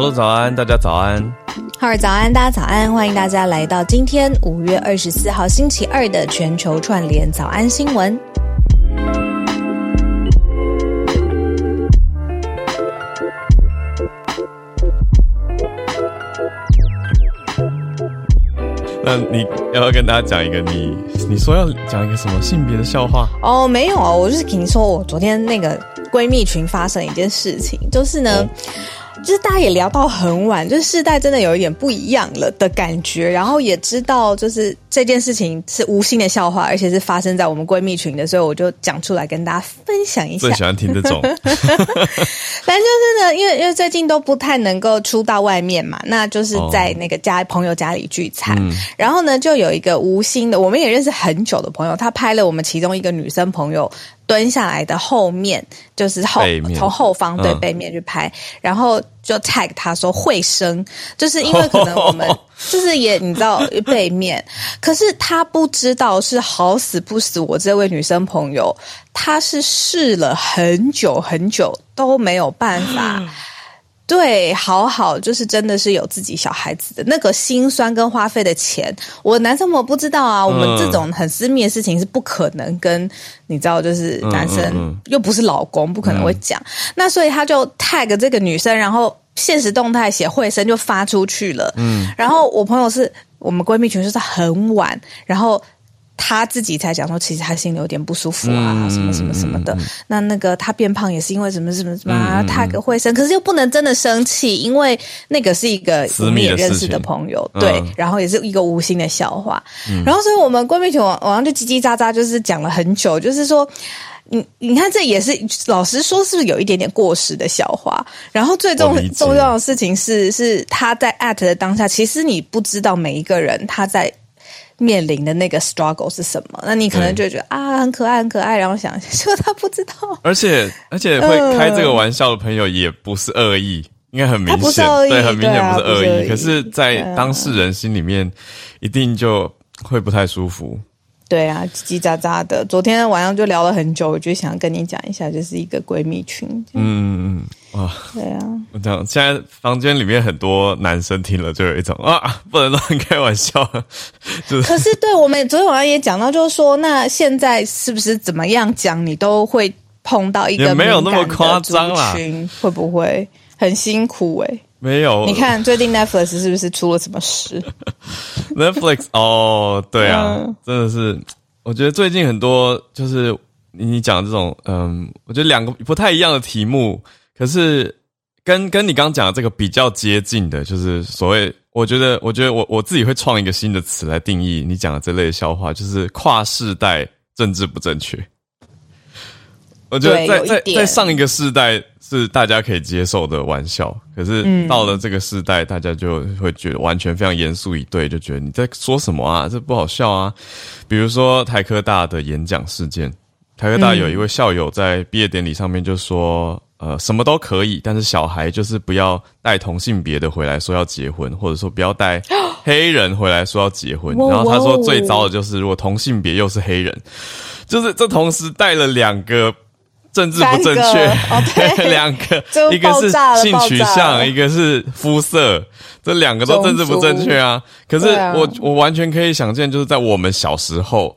Hello，早安，大家早安。哈尔早安，大家早安，欢迎大家来到今天五月二十四号星期二的全球串联早安新闻。那你要不要跟大家讲一个你你说要讲一个什么性别的笑话？哦，没有啊，我就是跟你说，我昨天那个闺蜜群发生一件事情，就是呢。就是大家也聊到很晚，就是世代真的有一点不一样了的感觉，然后也知道就是这件事情是无心的笑话，而且是发生在我们闺蜜群的，所以我就讲出来跟大家分享一下。最喜欢听这种，反正就是呢，因为因为最近都不太能够出到外面嘛，那就是在那个家朋友家里聚餐，然后呢就有一个无心的，我们也认识很久的朋友，他拍了我们其中一个女生朋友。蹲下来的后面就是后从后方对背面去拍，然后就 tag 他说会生，就是因为可能我们 就是也你知道背面，可是他不知道是好死不死，我这位女生朋友她是试了很久很久都没有办法。对，好好就是真的是有自己小孩子的那个心酸跟花费的钱，我男生我不知道啊。我们这种很私密的事情是不可能跟你知道，就是男生又不是老公，不可能会讲。那所以他就 tag 这个女生，然后现实动态写会生就发出去了。嗯，然后我朋友是我们闺蜜群，就是很晚，然后。他自己才讲说，其实他心里有点不舒服啊，什么什么什么的。那那个他变胖也是因为什么什么什么，他个会生，可是又不能真的生气，因为那个是一个我们也认识的朋友，对，然后也是一个无心的笑话。然后，所以我们闺蜜群网上就叽叽喳喳，就是讲了很久，就是说，你你看，这也是老实说，是不是有一点点过时的笑话？然后最重重要的事情是，是他在 at 的当下，其实你不知道每一个人他在。面临的那个 struggle 是什么？那你可能就觉得啊，很可爱，很可爱，然后想说他不知道。而且而且会开这个玩笑的朋友也不是恶意，应该很明显，对，很明显不是恶意。可是，在当事人心里面，一定就会不太舒服。对啊，叽叽喳喳的。昨天晚上就聊了很久，我就想跟你讲一下，就是一个闺蜜群。嗯嗯嗯，哇，对啊。我讲现在房间里面很多男生听了就有一种啊，不能乱开玩笑。就可是，对我们昨天晚上也讲到，就是说，那现在是不是怎么样讲，你都会碰到一个没有那么夸张啦，会不会很辛苦？哎。没有，你看最近 Netflix 是不是出了什么事？Netflix 哦，对啊，真的是，我觉得最近很多就是你讲这种，嗯，我觉得两个不太一样的题目，可是跟跟你刚刚讲的这个比较接近的，就是所谓，我觉得，我觉得我我自己会创一个新的词来定义你讲的这类笑话，就是跨世代政治不正确。我觉得在在在上一个世代。是大家可以接受的玩笑，可是到了这个时代，大家就会觉得完全非常严肃以对，就觉得你在说什么啊？这不好笑啊！比如说台科大的演讲事件，台科大有一位校友在毕业典礼上面就说：“呃，什么都可以，但是小孩就是不要带同性别的回来说要结婚，或者说不要带 黑人回来说要结婚。”然后他说最糟的就是如果同性别又是黑人，就是这同时带了两个。政治不正确，两个，一个是性取向，一个是肤色，这两个都政治不正确啊。可是我我完全可以想见，就是在我们小时候，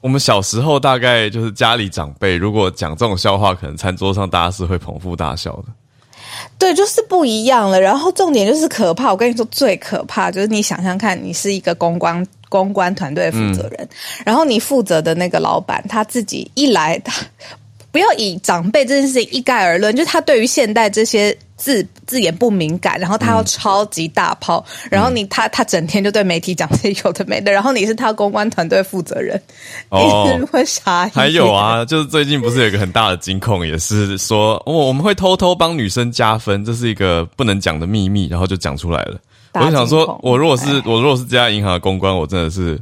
我们小时候大概就是家里长辈如果讲这种笑话，可能餐桌上大家是会捧腹大笑的。对，就是不一样了。然后重点就是可怕，我跟你说最可怕就是你想想看，你是一个公关公关团队负责人，然后你负责的那个老板他自己一来他。不要以长辈这件事情一概而论，就是他对于现代这些字字眼不敏感，然后他要超级大炮，然后你他他整天就对媒体讲这些有的没的，然后你是他公关团队负责人，你会傻。还有啊，就是最近不是有一个很大的金控，也是说我我们会偷偷帮女生加分，这是一个不能讲的秘密，然后就讲出来了。我就想说，我如果是我如果是这家银行的公关，我真的是。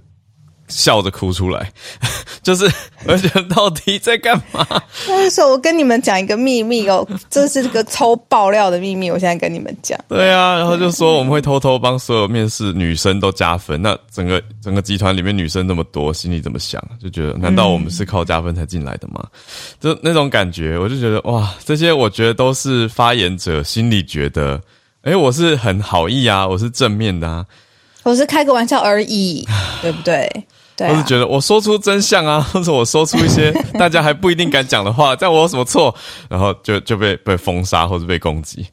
笑着哭出来，就是 而且到底在干嘛？那时候我跟你们讲一个秘密哦，这是个超爆料的秘密，我现在跟你们讲。对啊，然后就说我们会偷偷帮所有面试女生都加分。那整个整个集团里面女生那么多，心里怎么想？就觉得难道我们是靠加分才进来的吗？就那种感觉，我就觉得哇，这些我觉得都是发言者心里觉得哎，我是很好意啊，我是正面的啊，我是开个玩笑而已，对不对？对，我是觉得我说出真相啊，或者我说出一些大家还不一定敢讲的话，这样我有什么错？然后就就被被封杀或者被攻击，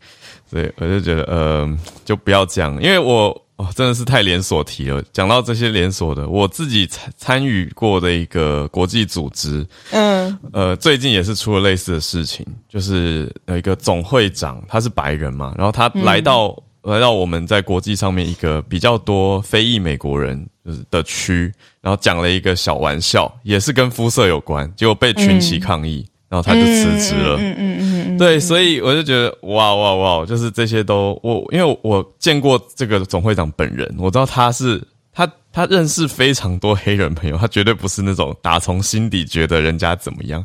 所以我就觉得呃，就不要这样，因为我哦真的是太连锁题了。讲到这些连锁的，我自己参参与过的一个国际组织，嗯，呃，最近也是出了类似的事情，就是有一个总会长，他是白人嘛，然后他来到。来到我们在国际上面一个比较多非裔美国人就是的区，然后讲了一个小玩笑，也是跟肤色有关，结果被群起抗议，然后他就辞职了。嗯嗯嗯嗯，对，所以我就觉得哇哇哇，就是这些都我因为我见过这个总会长本人，我知道他是他他认识非常多黑人朋友，他绝对不是那种打从心底觉得人家怎么样，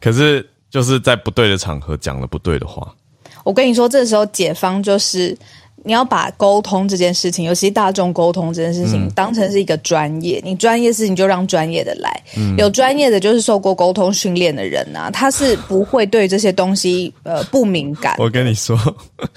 可是就是在不对的场合讲了不对的话。我跟你说，这时候解方就是。你要把沟通这件事情，尤其大众沟通这件事情，当成是一个专业。你专业事情就让专业的来，有专业的就是受过沟通训练的人啊，他是不会对这些东西 呃不敏感。我跟你说，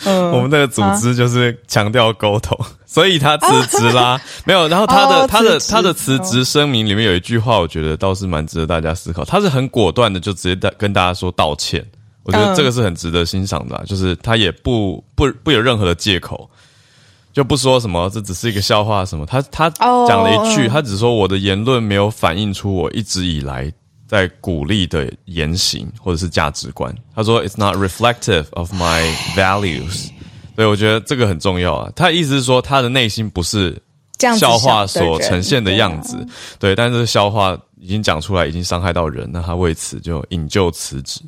我们那个组织就是强调沟通，所以他辞职啦。没有，然后他的他的他的辞职声明里面有一句话，我觉得倒是蛮值得大家思考。他是很果断的，就直接跟跟大家说道歉。我觉得这个是很值得欣赏的，就是他也不不不有任何的借口，就不说什么这只是一个笑话什么，他他讲了一句，他只说我的言论没有反映出我一直以来在鼓励的言行或者是价值观。他说 It's not reflective of my values。所以我觉得这个很重要啊。他意思是说他的内心不是笑话所呈现的样子，对，但是笑话已经讲出来，已经伤害到人，那他为此就引咎辞职。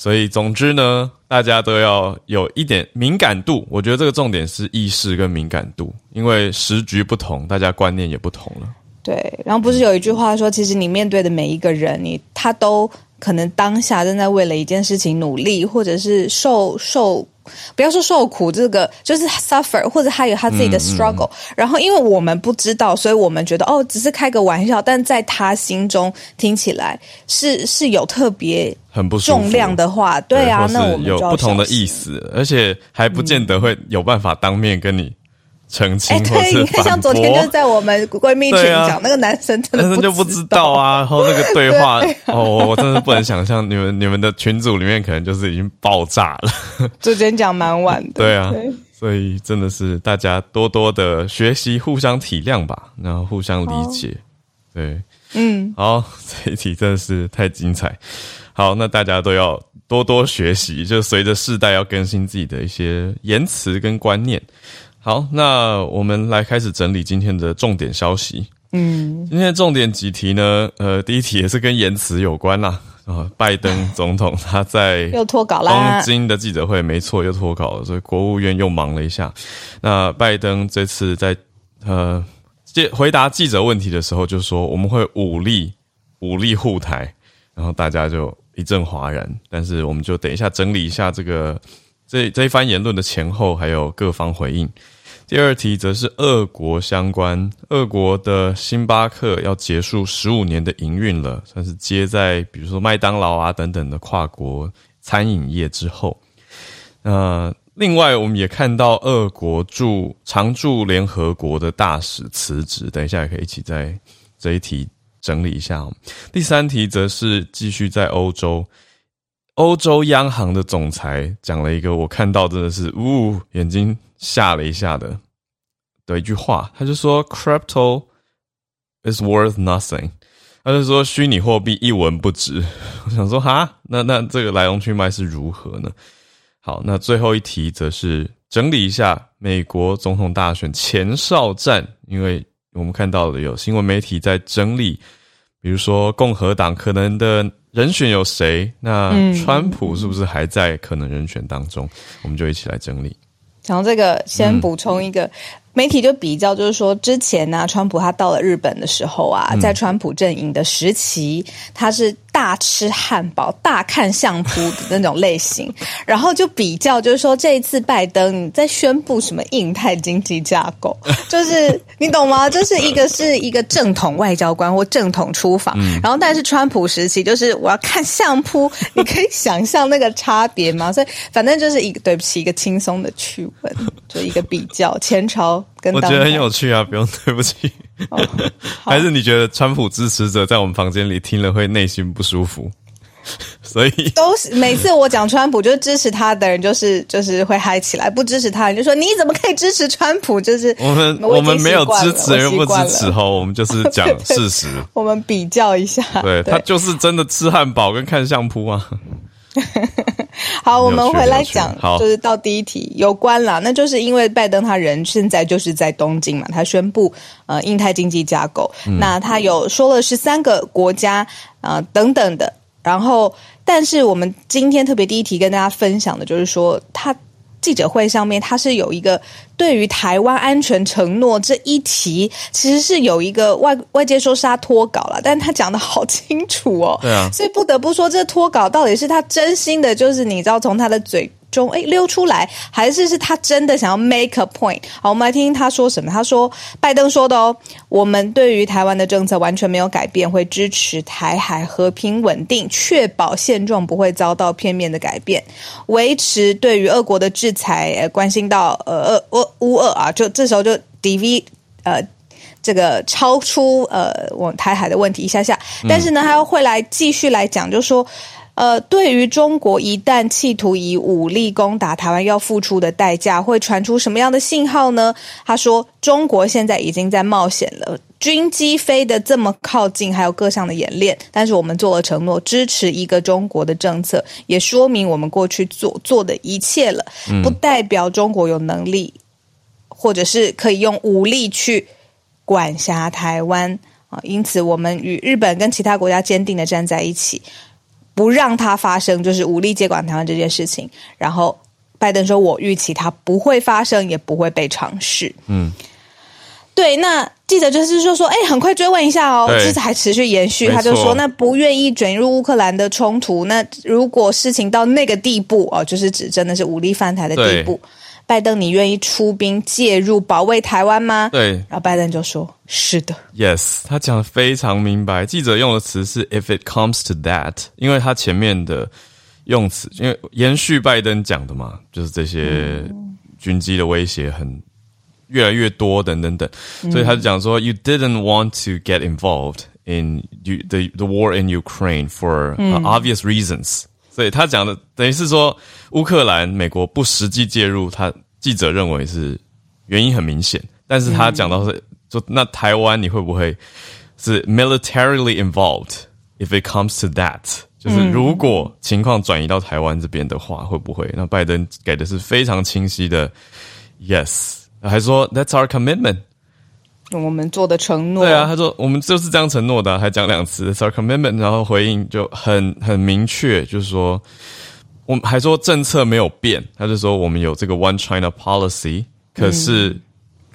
所以，总之呢，大家都要有一点敏感度。我觉得这个重点是意识跟敏感度，因为时局不同，大家观念也不同了。对，然后不是有一句话说，其实你面对的每一个人，你他都可能当下正在为了一件事情努力，或者是受受。不要说受苦，这个就是 suffer，或者他有他自己的 struggle。然后，因为我们不知道，所以我们觉得哦，只是开个玩笑。但在他心中听起来是是有特别很不重量的话，对啊，那我们有不同的意思，而且还不见得会有办法当面跟你。澄清，哎，对，你看，像昨天就是在我们闺蜜群讲，那个男生真的就不知道啊。然后那个对话，哦，我真的不能想象，你们 你们的群组里面可能就是已经爆炸了。昨天讲蛮晚的，对啊，所以真的是大家多多的学习，互相体谅吧，然后互相理解。对，嗯，好，这一题真的是太精彩。好，那大家都要多多学习，就随着世代要更新自己的一些言辞跟观念。好，那我们来开始整理今天的重点消息。嗯，今天的重点几题呢？呃，第一题也是跟言辞有关啦。啊，拜登 总统他在又脱稿了。东京的记者会，没错，又脱稿了，所以国务院又忙了一下。那拜登这次在呃接回答记者问题的时候，就说我们会武力武力护台，然后大家就一阵哗然。但是我们就等一下整理一下这个。这这一番言论的前后还有各方回应。第二题则是俄国相关，俄国的星巴克要结束十五年的营运了，算是接在比如说麦当劳啊等等的跨国餐饮业之后。那另外我们也看到俄国驻常驻联合国的大使辞职，等一下也可以一起在这一题整理一下。第三题则是继续在欧洲。欧洲央行的总裁讲了一个我看到真的是呜眼睛吓了一下的的一句话，他就说 “crypto is worth nothing”，他就说虚拟货币一文不值。我想说哈，那那这个来龙去脉是如何呢？好，那最后一题则是整理一下美国总统大选前哨战，因为我们看到了有新闻媒体在整理，比如说共和党可能的。人选有谁？那川普是不是还在可能人选当中？我们就一起来整理。讲这个，先补充一个。媒体就比较，就是说之前呢，川普他到了日本的时候啊，在川普阵营的时期，他是。大吃汉堡、大看相扑的那种类型，然后就比较，就是说这一次拜登你在宣布什么印太经济架构，就是你懂吗？就是一个是一个正统外交官或正统出访，然后但是川普时期就是我要看相扑，你可以想象那个差别吗？所以反正就是一个对不起，一个轻松的趣闻，就一个比较前朝跟。我觉得很有趣啊，不用对不起。还是你觉得川普支持者在我们房间里听了会内心不舒服？所以 都是每次我讲川普，就是支持他的人就是就是会嗨起来，不支持他人就说你怎么可以支持川普？就是我们我们没有支持人不支持哈，我们就是讲事实。我们比较一下，对他就是真的吃汉堡跟看相扑啊。好，我们回来讲，就是到第一题有关了，那就是因为拜登他人现在就是在东京嘛，他宣布呃印太经济架构，那他有说了十三个国家啊等等的，然后但是我们今天特别第一题跟大家分享的就是说他。记者会上面，他是有一个对于台湾安全承诺这一题，其实是有一个外外界说是他脱稿了，但他讲的好清楚哦，对啊，所以不得不说，这脱稿到底是他真心的，就是你知道从他的嘴。中哎溜出来，还是是他真的想要 make a point？好，我们来听听他说什么。他说，拜登说的哦，我们对于台湾的政策完全没有改变，会支持台海和平稳定，确保现状不会遭到片面的改变，维持对于俄国的制裁，呃，关心到呃俄俄乌俄啊，就这时候就 DV 呃这个超出呃我台海的问题一下下，但是呢，他会来继续来讲，就说。呃，对于中国一旦企图以武力攻打台湾，要付出的代价会传出什么样的信号呢？他说，中国现在已经在冒险了，军机飞得这么靠近，还有各项的演练，但是我们做了承诺，支持一个中国的政策，也说明我们过去做做的一切了，不代表中国有能力，或者是可以用武力去管辖台湾啊。因此，我们与日本跟其他国家坚定的站在一起。不让它发生，就是武力接管台湾这件事情。然后拜登说：“我预期它不会发生，也不会被尝试。”嗯，对。那记者就是说说，哎，很快追问一下哦，这次还持续延续。他就说：“那不愿意卷入乌克兰的冲突，那如果事情到那个地步哦，就是指真的是武力犯台的地步。”拜登，你愿意出兵介入保卫台湾吗？对，然后拜登就说：“是的。” Yes，他讲的非常明白。记者用的词是 “if it comes to that”，因为他前面的用词，因为延续拜登讲的嘛，就是这些军机的威胁很越来越多，等等等，所以他就讲说：“You didn't want to get involved in the the war in Ukraine for obvious reasons。”所以他讲的等于是说，乌克兰美国不实际介入，他记者认为是原因很明显。但是他讲到是说，那台湾你会不会是 militarily involved if it comes to that？就是如果情况转移到台湾这边的话，会不会？那拜登给的是非常清晰的 yes，还说 that's our commitment。我们做的承诺，对啊，他说我们就是这样承诺的，还讲两次 our commitment，然后回应就很很明确，就是说，我们还说政策没有变，他就说我们有这个 One China policy，可是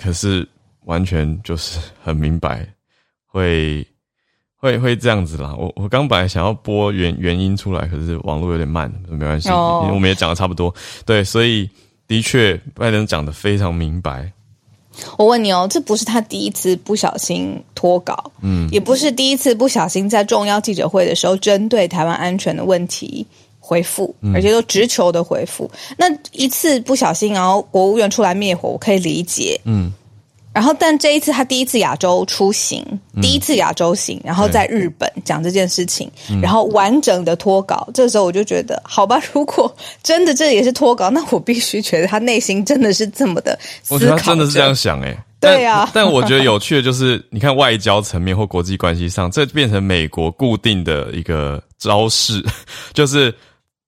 可是完全就是很明白，会会会这样子啦。我我刚本来想要播原原因出来，可是网络有点慢，没关系，我们也讲的差不多，对，所以的确拜登讲的非常明白。我问你哦，这不是他第一次不小心脱稿，嗯，也不是第一次不小心在重要记者会的时候针对台湾安全的问题回复，而且都直球的回复。那一次不小心，然后国务院出来灭火，我可以理解，嗯。然后，但这一次他第一次亚洲出行，第一次亚洲行，然后在日本讲这件事情，然后完整的脱稿。这时候我就觉得，好吧，如果真的这也是脱稿，那我必须觉得他内心真的是这么的我觉得他真的是这样想，哎，对啊。但我觉得有趣的就是，你看外交层面或国际关系上，这变成美国固定的一个招式，就是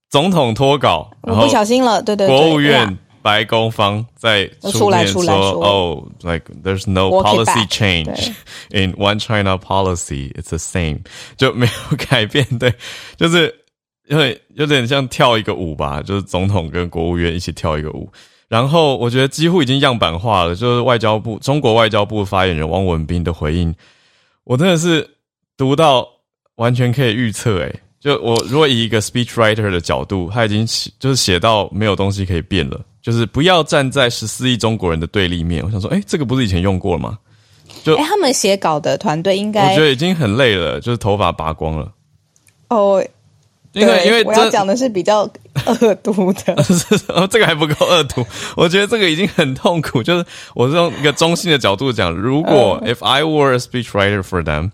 总统脱稿，我不小心了，对对，国务院。白宫方在出面说：“：“Oh,，like there's no policy change in One China policy, it's the same，就没有改变。对，就是因为有点像跳一个舞吧，就是总统跟国务院一起跳一个舞。然后我觉得几乎已经样板化了，就是外交部中国外交部发言人汪文斌的回应，我真的是读到完全可以预测，诶就我如果以一个 speech writer 的角度，他已经写就是写到没有东西可以变了，就是不要站在十四亿中国人的对立面。我想说，哎，这个不是以前用过了吗？就哎，他们写稿的团队应该我觉得已经很累了，就是头发拔光了。哦。因为因为我要讲的是比较恶毒的，这个还不够恶毒。我觉得这个已经很痛苦。就是我是用一个中性的角度讲，如果 if I were a speechwriter for them，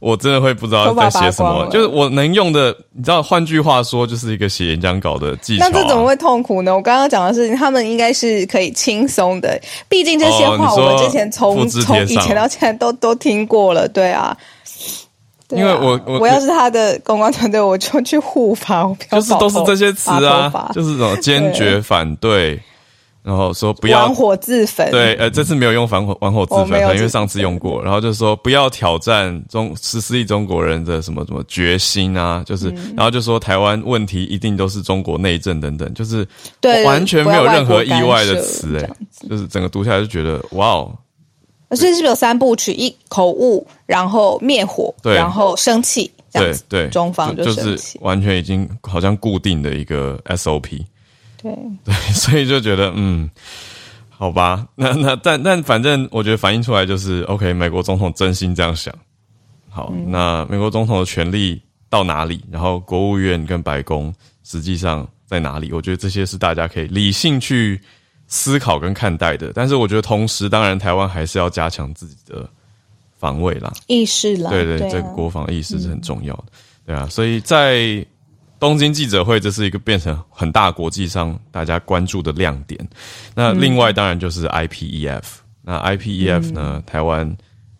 我真的会不知道在写什么。就是我能用的，你知道，换句话说，就是一个写演讲稿的技巧。那这怎么会痛苦呢？我刚刚讲的事情，他们应该是可以轻松的。毕竟这些话，我们之前从从以前到现在都都听过了。对啊。因为我我我要是他的公关团队，我就去护法，就是都是这些词啊，就是什么坚决反对，然后说不要玩火自焚。对，呃，这次没有用反火玩火自焚，因为上次用过。然后就是说不要挑战中十四亿中国人的什么什么决心啊，就是然后就说台湾问题一定都是中国内政等等，就是完全没有任何意外的词，哎，就是整个读下来就觉得哇哦。所以是不是有三部曲？一口误，然后灭火，然后生气，这样子。对，中方就是完全已经好像固定的一个 SOP。对 对，所以就觉得嗯，好吧，那那但但反正我觉得反映出来就是 OK，美国总统真心这样想。好，那美国总统的权力到哪里？然后国务院跟白宫实际上在哪里？我觉得这些是大家可以理性去。思考跟看待的，但是我觉得同时，当然台湾还是要加强自己的防卫啦，意识啦，对对，这个国防意识是很重要的，对啊，所以在东京记者会，这是一个变成很大国际上大家关注的亮点。那另外当然就是 IPEF，那 IPEF 呢，台湾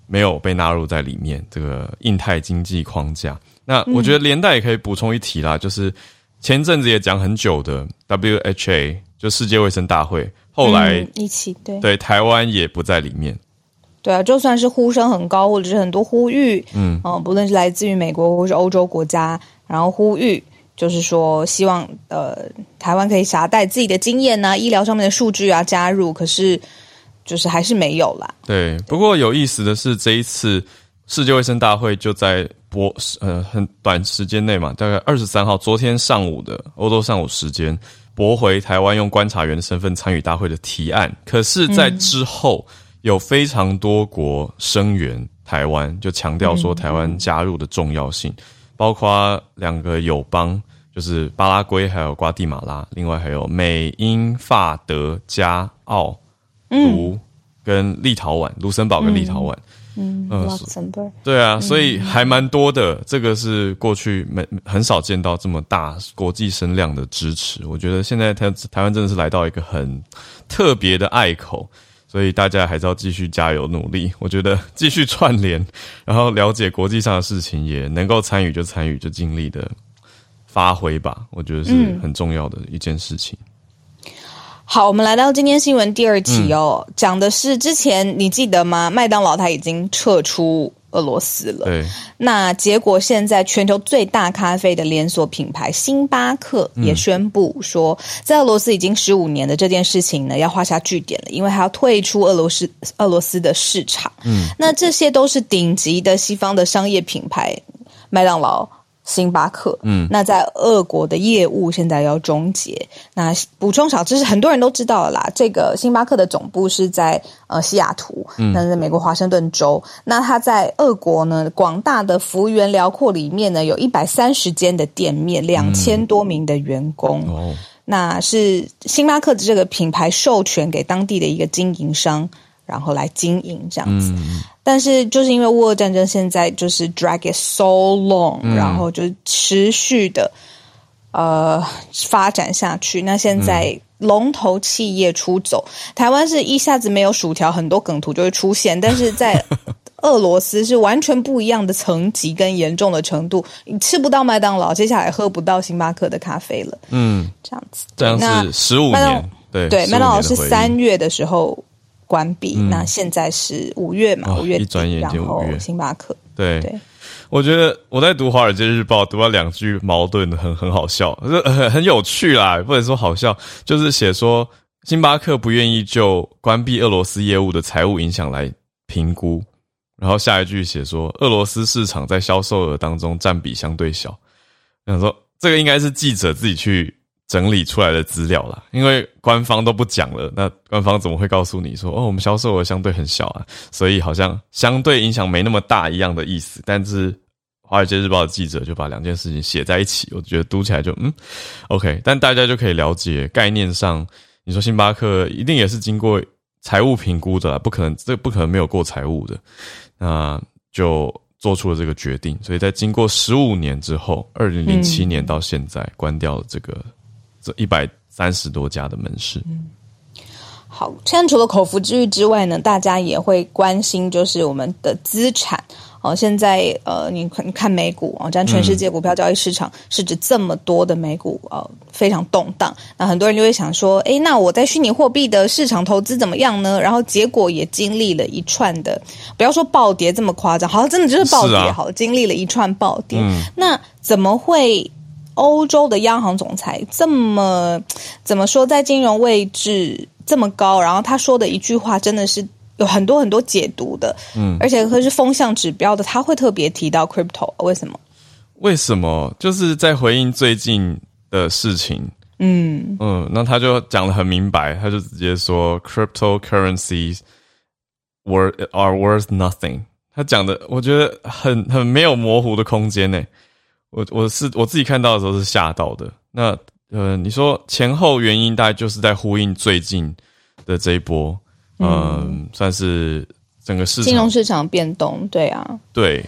没有被纳入在里面，这个印太经济框架。那我觉得连带也可以补充一提啦，就是前阵子也讲很久的 WHA，就世界卫生大会。后来一起对对台湾也不在里面，对啊，就算是呼声很高，或者是很多呼吁，嗯嗯，不论是来自于美国或是欧洲国家，然后呼吁就是说希望呃台湾可以携带自己的经验呐，医疗上面的数据啊加入，可是就是还是没有啦。对，不过有意思的是这一次世界卫生大会就在播呃很短时间内嘛，大概二十三号昨天上午的欧洲上午时间。驳回台湾用观察员的身份参与大会的提案，可是，在之后有非常多国声援台湾，就强调说台湾加入的重要性，包括两个友邦，就是巴拉圭还有瓜地马拉，另外还有美英法德加奥卢跟立陶宛，卢森堡跟立陶宛。嗯，对啊，所以还蛮多的。这个是过去没很少见到这么大国际声量的支持。我觉得现在台台湾真的是来到一个很特别的隘口，所以大家还是要继续加油努力。我觉得继续串联，然后了解国际上的事情，也能够参与就参与，就尽力的发挥吧。我觉得是很重要的一件事情。好，我们来到今天新闻第二题哦，讲的是之前你记得吗？麦当劳它已经撤出俄罗斯了。对，那结果现在全球最大咖啡的连锁品牌星巴克也宣布说，在俄罗斯已经十五年的这件事情呢，要画下句点了，因为还要退出俄罗斯俄罗斯的市场。嗯，那这些都是顶级的西方的商业品牌，麦当劳。星巴克，嗯，那在俄国的业务现在要终结。那补充小知识，很多人都知道了啦。这个星巴克的总部是在呃西雅图，那在美国华盛顿州。那它在俄国呢，广大的幅员辽阔里面呢，有一百三十间的店面，两千多名的员工。哦，那是星巴克的这个品牌授权给当地的一个经营商。然后来经营这样子，但是就是因为乌俄战争现在就是 drag it so long，然后就持续的呃发展下去。那现在龙头企业出走，台湾是一下子没有薯条，很多梗图就会出现。但是在俄罗斯是完全不一样的层级跟严重的程度，你吃不到麦当劳，接下来喝不到星巴克的咖啡了。嗯，这样子，这样是十五年，对对，麦当劳是三月的时候。关闭。那现在是五月嘛？五月一转眼就五月。星巴克。对，我觉得我在读《华尔街日报》读到两句矛盾，很很好笑，很很有趣啦，不能说好笑，就是写说星巴克不愿意就关闭俄罗斯业务的财务影响来评估，然后下一句写说俄罗斯市场在销售额当中占比相对小。想说这个应该是记者自己去整理出来的资料啦，因为官方都不讲了，那官方怎么会告诉你说哦，我们销售额相对很小啊？所以好像相对影响没那么大一样的意思。但是华尔街日报的记者就把两件事情写在一起，我觉得读起来就嗯，OK。但大家就可以了解概念上。你说星巴克一定也是经过财务评估的，不可能，这不可能没有过财务的，那就做出了这个决定。所以在经过十五年之后，二零零七年到现在，关掉了这个这一百三十多家的门市。好，现在除了口服之欲之外呢，大家也会关心，就是我们的资产。哦，现在呃，你看看美股啊，占全世界股票交易市场市值这么多的美股呃，非常动荡。那很多人就会想说，哎，那我在虚拟货币的市场投资怎么样呢？然后结果也经历了一串的，不要说暴跌这么夸张，好像真的就是暴跌，好，经历了一串暴跌。那怎么会欧洲的央行总裁这么怎么说，在金融位置这么高？然后他说的一句话真的是。有很多很多解读的，嗯，而且可是风向指标的，他会特别提到 crypto，为什么？为什么？就是在回应最近的事情，嗯嗯，那他就讲的很明白，他就直接说 cryptocurrencies worth are worth nothing。他讲的我觉得很很没有模糊的空间呢。我我是我自己看到的时候是吓到的。那呃，你说前后原因大概就是在呼应最近的这一波。嗯，算是整个市金融市场变动，对啊，对，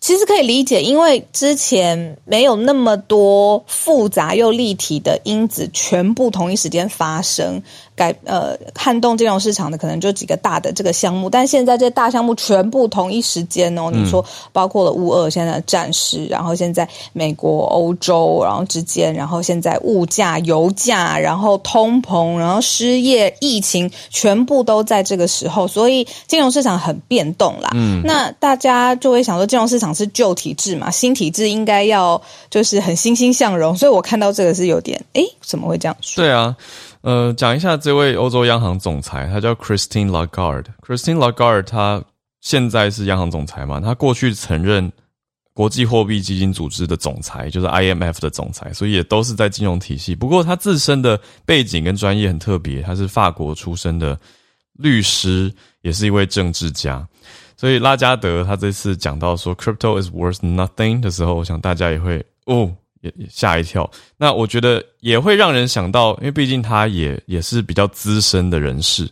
其实可以理解，因为之前没有那么多复杂又立体的因子，全部同一时间发生。改呃撼动金融市场的可能就几个大的这个项目，但现在这大项目全部同一时间哦，你说包括了乌俄现在的战事，然后现在美国、欧洲然后之间，然后现在物价、油价，然后通膨，然后失业、疫情，全部都在这个时候，所以金融市场很变动啦。嗯，那大家就会想说，金融市场是旧体制嘛，新体制应该要就是很欣欣向荣，所以我看到这个是有点哎，怎么会这样说？对啊。呃，讲一下这位欧洲央行总裁，他叫 Christine Lagarde。Christine Lagarde，他现在是央行总裁嘛？他过去曾任国际货币基金组织的总裁，就是 IMF 的总裁，所以也都是在金融体系。不过他自身的背景跟专业很特别，他是法国出身的律师，也是一位政治家。所以拉加德他这次讲到说 “crypto is worth nothing” 的时候，我想大家也会哦。也吓一跳，那我觉得也会让人想到，因为毕竟他也也是比较资深的人士，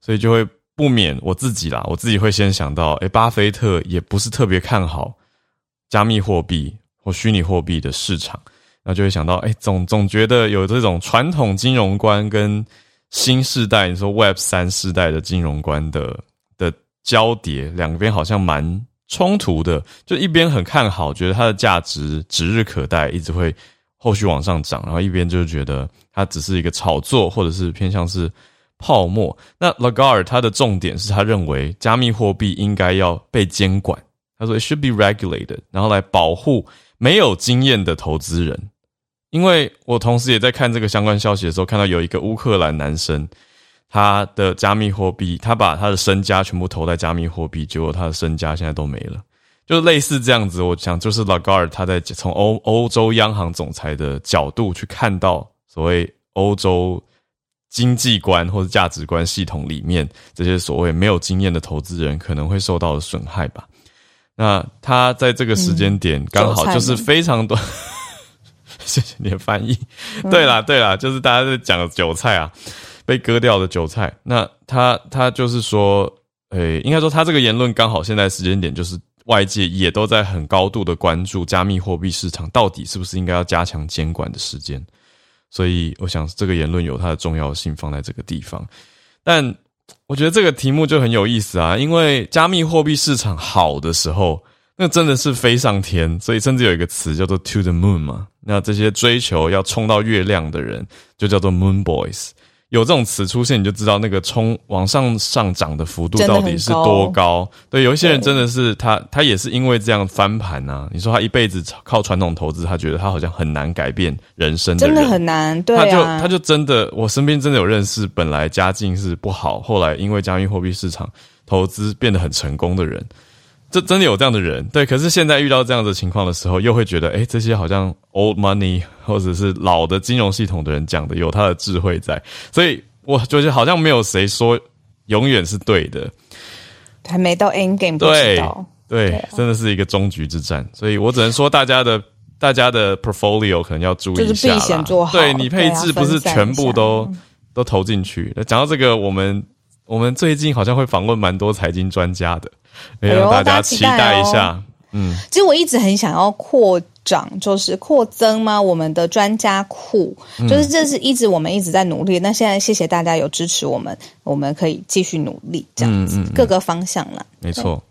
所以就会不免我自己啦，我自己会先想到，诶，巴菲特也不是特别看好加密货币或虚拟货币的市场，那就会想到，诶，总总觉得有这种传统金融观跟新时代，你说 Web 三世代的金融观的的交叠，两边好像蛮。冲突的，就一边很看好，觉得它的价值指日可待，一直会后续往上涨，然后一边就觉得它只是一个炒作，或者是偏向是泡沫。那 Lagarde 他的重点是他认为加密货币应该要被监管，他说 it should be regulated，然后来保护没有经验的投资人。因为我同时也在看这个相关消息的时候，看到有一个乌克兰男生。他的加密货币，他把他的身家全部投在加密货币，结果他的身家现在都没了，就类似这样子。我想，就是拉加尔他在从欧欧洲央行总裁的角度去看到所谓欧洲经济观或者价值观系统里面这些所谓没有经验的投资人可能会受到的损害吧。那他在这个时间点刚好就是非常多，谢谢你的翻译。对啦，对啦，就是大家在讲韭菜啊。被割掉的韭菜，那他他就是说，诶，应该说他这个言论刚好现在时间点就是外界也都在很高度的关注加密货币市场到底是不是应该要加强监管的时间，所以我想这个言论有它的重要性放在这个地方。但我觉得这个题目就很有意思啊，因为加密货币市场好的时候，那真的是飞上天，所以甚至有一个词叫做 “to the moon” 嘛。那这些追求要冲到月亮的人，就叫做 “moon boys”。有这种词出现，你就知道那个冲往上上涨的幅度到底是多高。对，有一些人真的是他，他也是因为这样翻盘啊。你说他一辈子靠传统投资，他觉得他好像很难改变人生，真的很难。对，他就他就真的，我身边真的有认识，本来家境是不好，后来因为加密货币市场投资变得很成功的人。这真的有这样的人，对。可是现在遇到这样的情况的时候，又会觉得，哎，这些好像 old money 或者是老的金融系统的人讲的有他的智慧在，所以我觉得好像没有谁说永远是对的，还没到 end game，对对，真的是一个终局之战。所以我只能说，大家的大家的 portfolio 可能要注意一下啦。对你配置不是全部都都投进去。讲到这个，我们我们最近好像会访问蛮多财经专家的。让大家期待一下，嗯，其实我一直很想要扩展，就是扩增吗？我们的专家库，就是这是一直我们一直在努力。那现在谢谢大家有支持我们，我们可以继续努力，这样子各个方向啦。没错，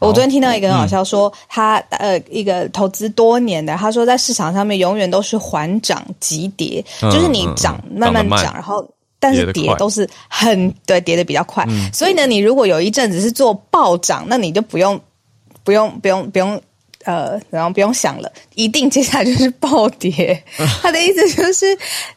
我昨天听到一个很好笑，说他呃一个投资多年的，他说在市场上面永远都是缓涨急跌，就是你涨慢慢涨，然后。但是跌都是很对，跌的比较快。所以呢，你如果有一阵子是做暴涨，那你就不用不用不用不用呃，然后不用想了，一定接下来就是暴跌。他的意思就是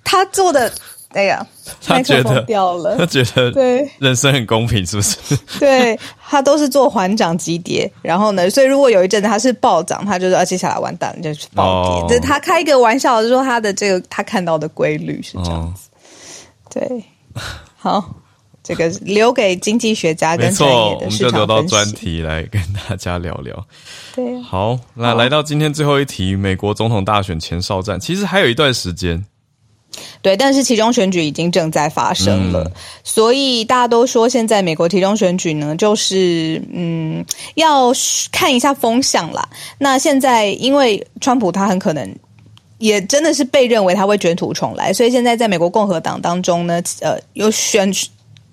他做的哎呀，他觉得掉了，他觉得对人生很公平，是不是？对他都是做缓涨急跌，然后呢，所以如果有一阵子他是暴涨，他就说啊，接下来完蛋就是暴跌。这他开一个玩笑，就说他的这个他看到的规律是这样子。对，好，这个留给经济学家跟专业的市场留到专题来跟大家聊聊。对，好，那来到今天最后一题，美国总统大选前哨战，其实还有一段时间。对，但是其中选举已经正在发生了，所以大家都说现在美国其中选举呢，就是嗯，要看一下风向啦。那现在因为川普他很可能。也真的是被认为他会卷土重来，所以现在在美国共和党当中呢，呃，有选。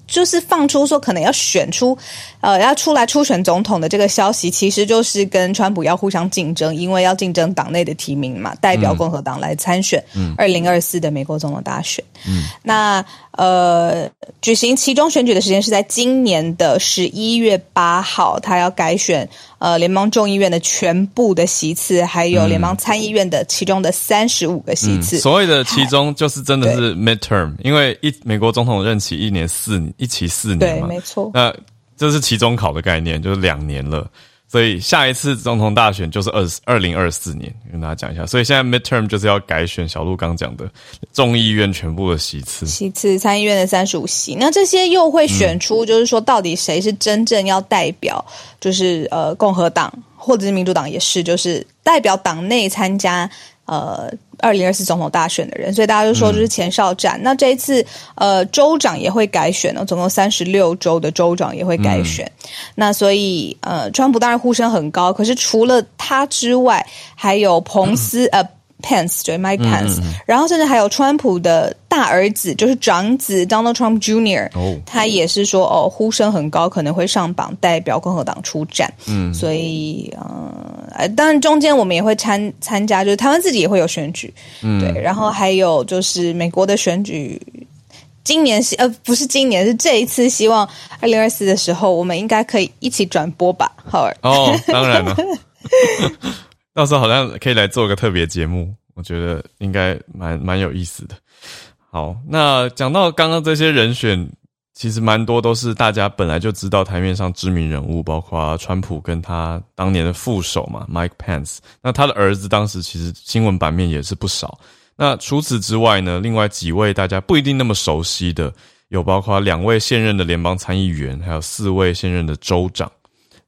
就是放出说可能要选出，呃，要出来初选总统的这个消息，其实就是跟川普要互相竞争，因为要竞争党内的提名嘛，代表共和党来参选二零二四的美国总统大选。嗯，那呃，举行其中选举的时间是在今年的十一月八号，他要改选呃联邦众议院的全部的席次，还有联邦参议院的其中的三十五个席次。所谓的其中就是真的是 midterm，因为一美国总统任期一年四。一期四年嘛，没错。那这是期中考的概念，就是两年了。所以下一次总统大选就是二二零二四年，跟大家讲一下。所以现在 midterm 就是要改选小鹿刚讲的众议院全部的席次，其次参议院的三十五席。那这些又会选出，就是说到底谁是真正要代表，就是呃共和党或者是民主党也是，就是代表党内参加。呃，二零二四总统大选的人，所以大家就说这是前哨战。那这一次，呃，州长也会改选呢，总共三十六州的州长也会改选。那所以，呃，川普当然呼声很高，可是除了他之外，还有彭斯，呃。Pence 对 Mike Pence，然后甚至还有川普的大儿子，就是长子 Donald Trump Jr.，他也是说哦，呼声很高，可能会上榜代表共和党出战。嗯，所以呃，当然中间我们也会参参加，就是台湾自己也会有选举。嗯，对，然后还有就是美国的选举，今年是呃不是今年是这一次，希望二零二四的时候，我们应该可以一起转播吧。好哦，当然了。到时候好像可以来做个特别节目，我觉得应该蛮蛮有意思的。好，那讲到刚刚这些人选，其实蛮多都是大家本来就知道台面上知名人物，包括川普跟他当年的副手嘛，Mike Pence。那他的儿子当时其实新闻版面也是不少。那除此之外呢，另外几位大家不一定那么熟悉的，有包括两位现任的联邦参议员，还有四位现任的州长。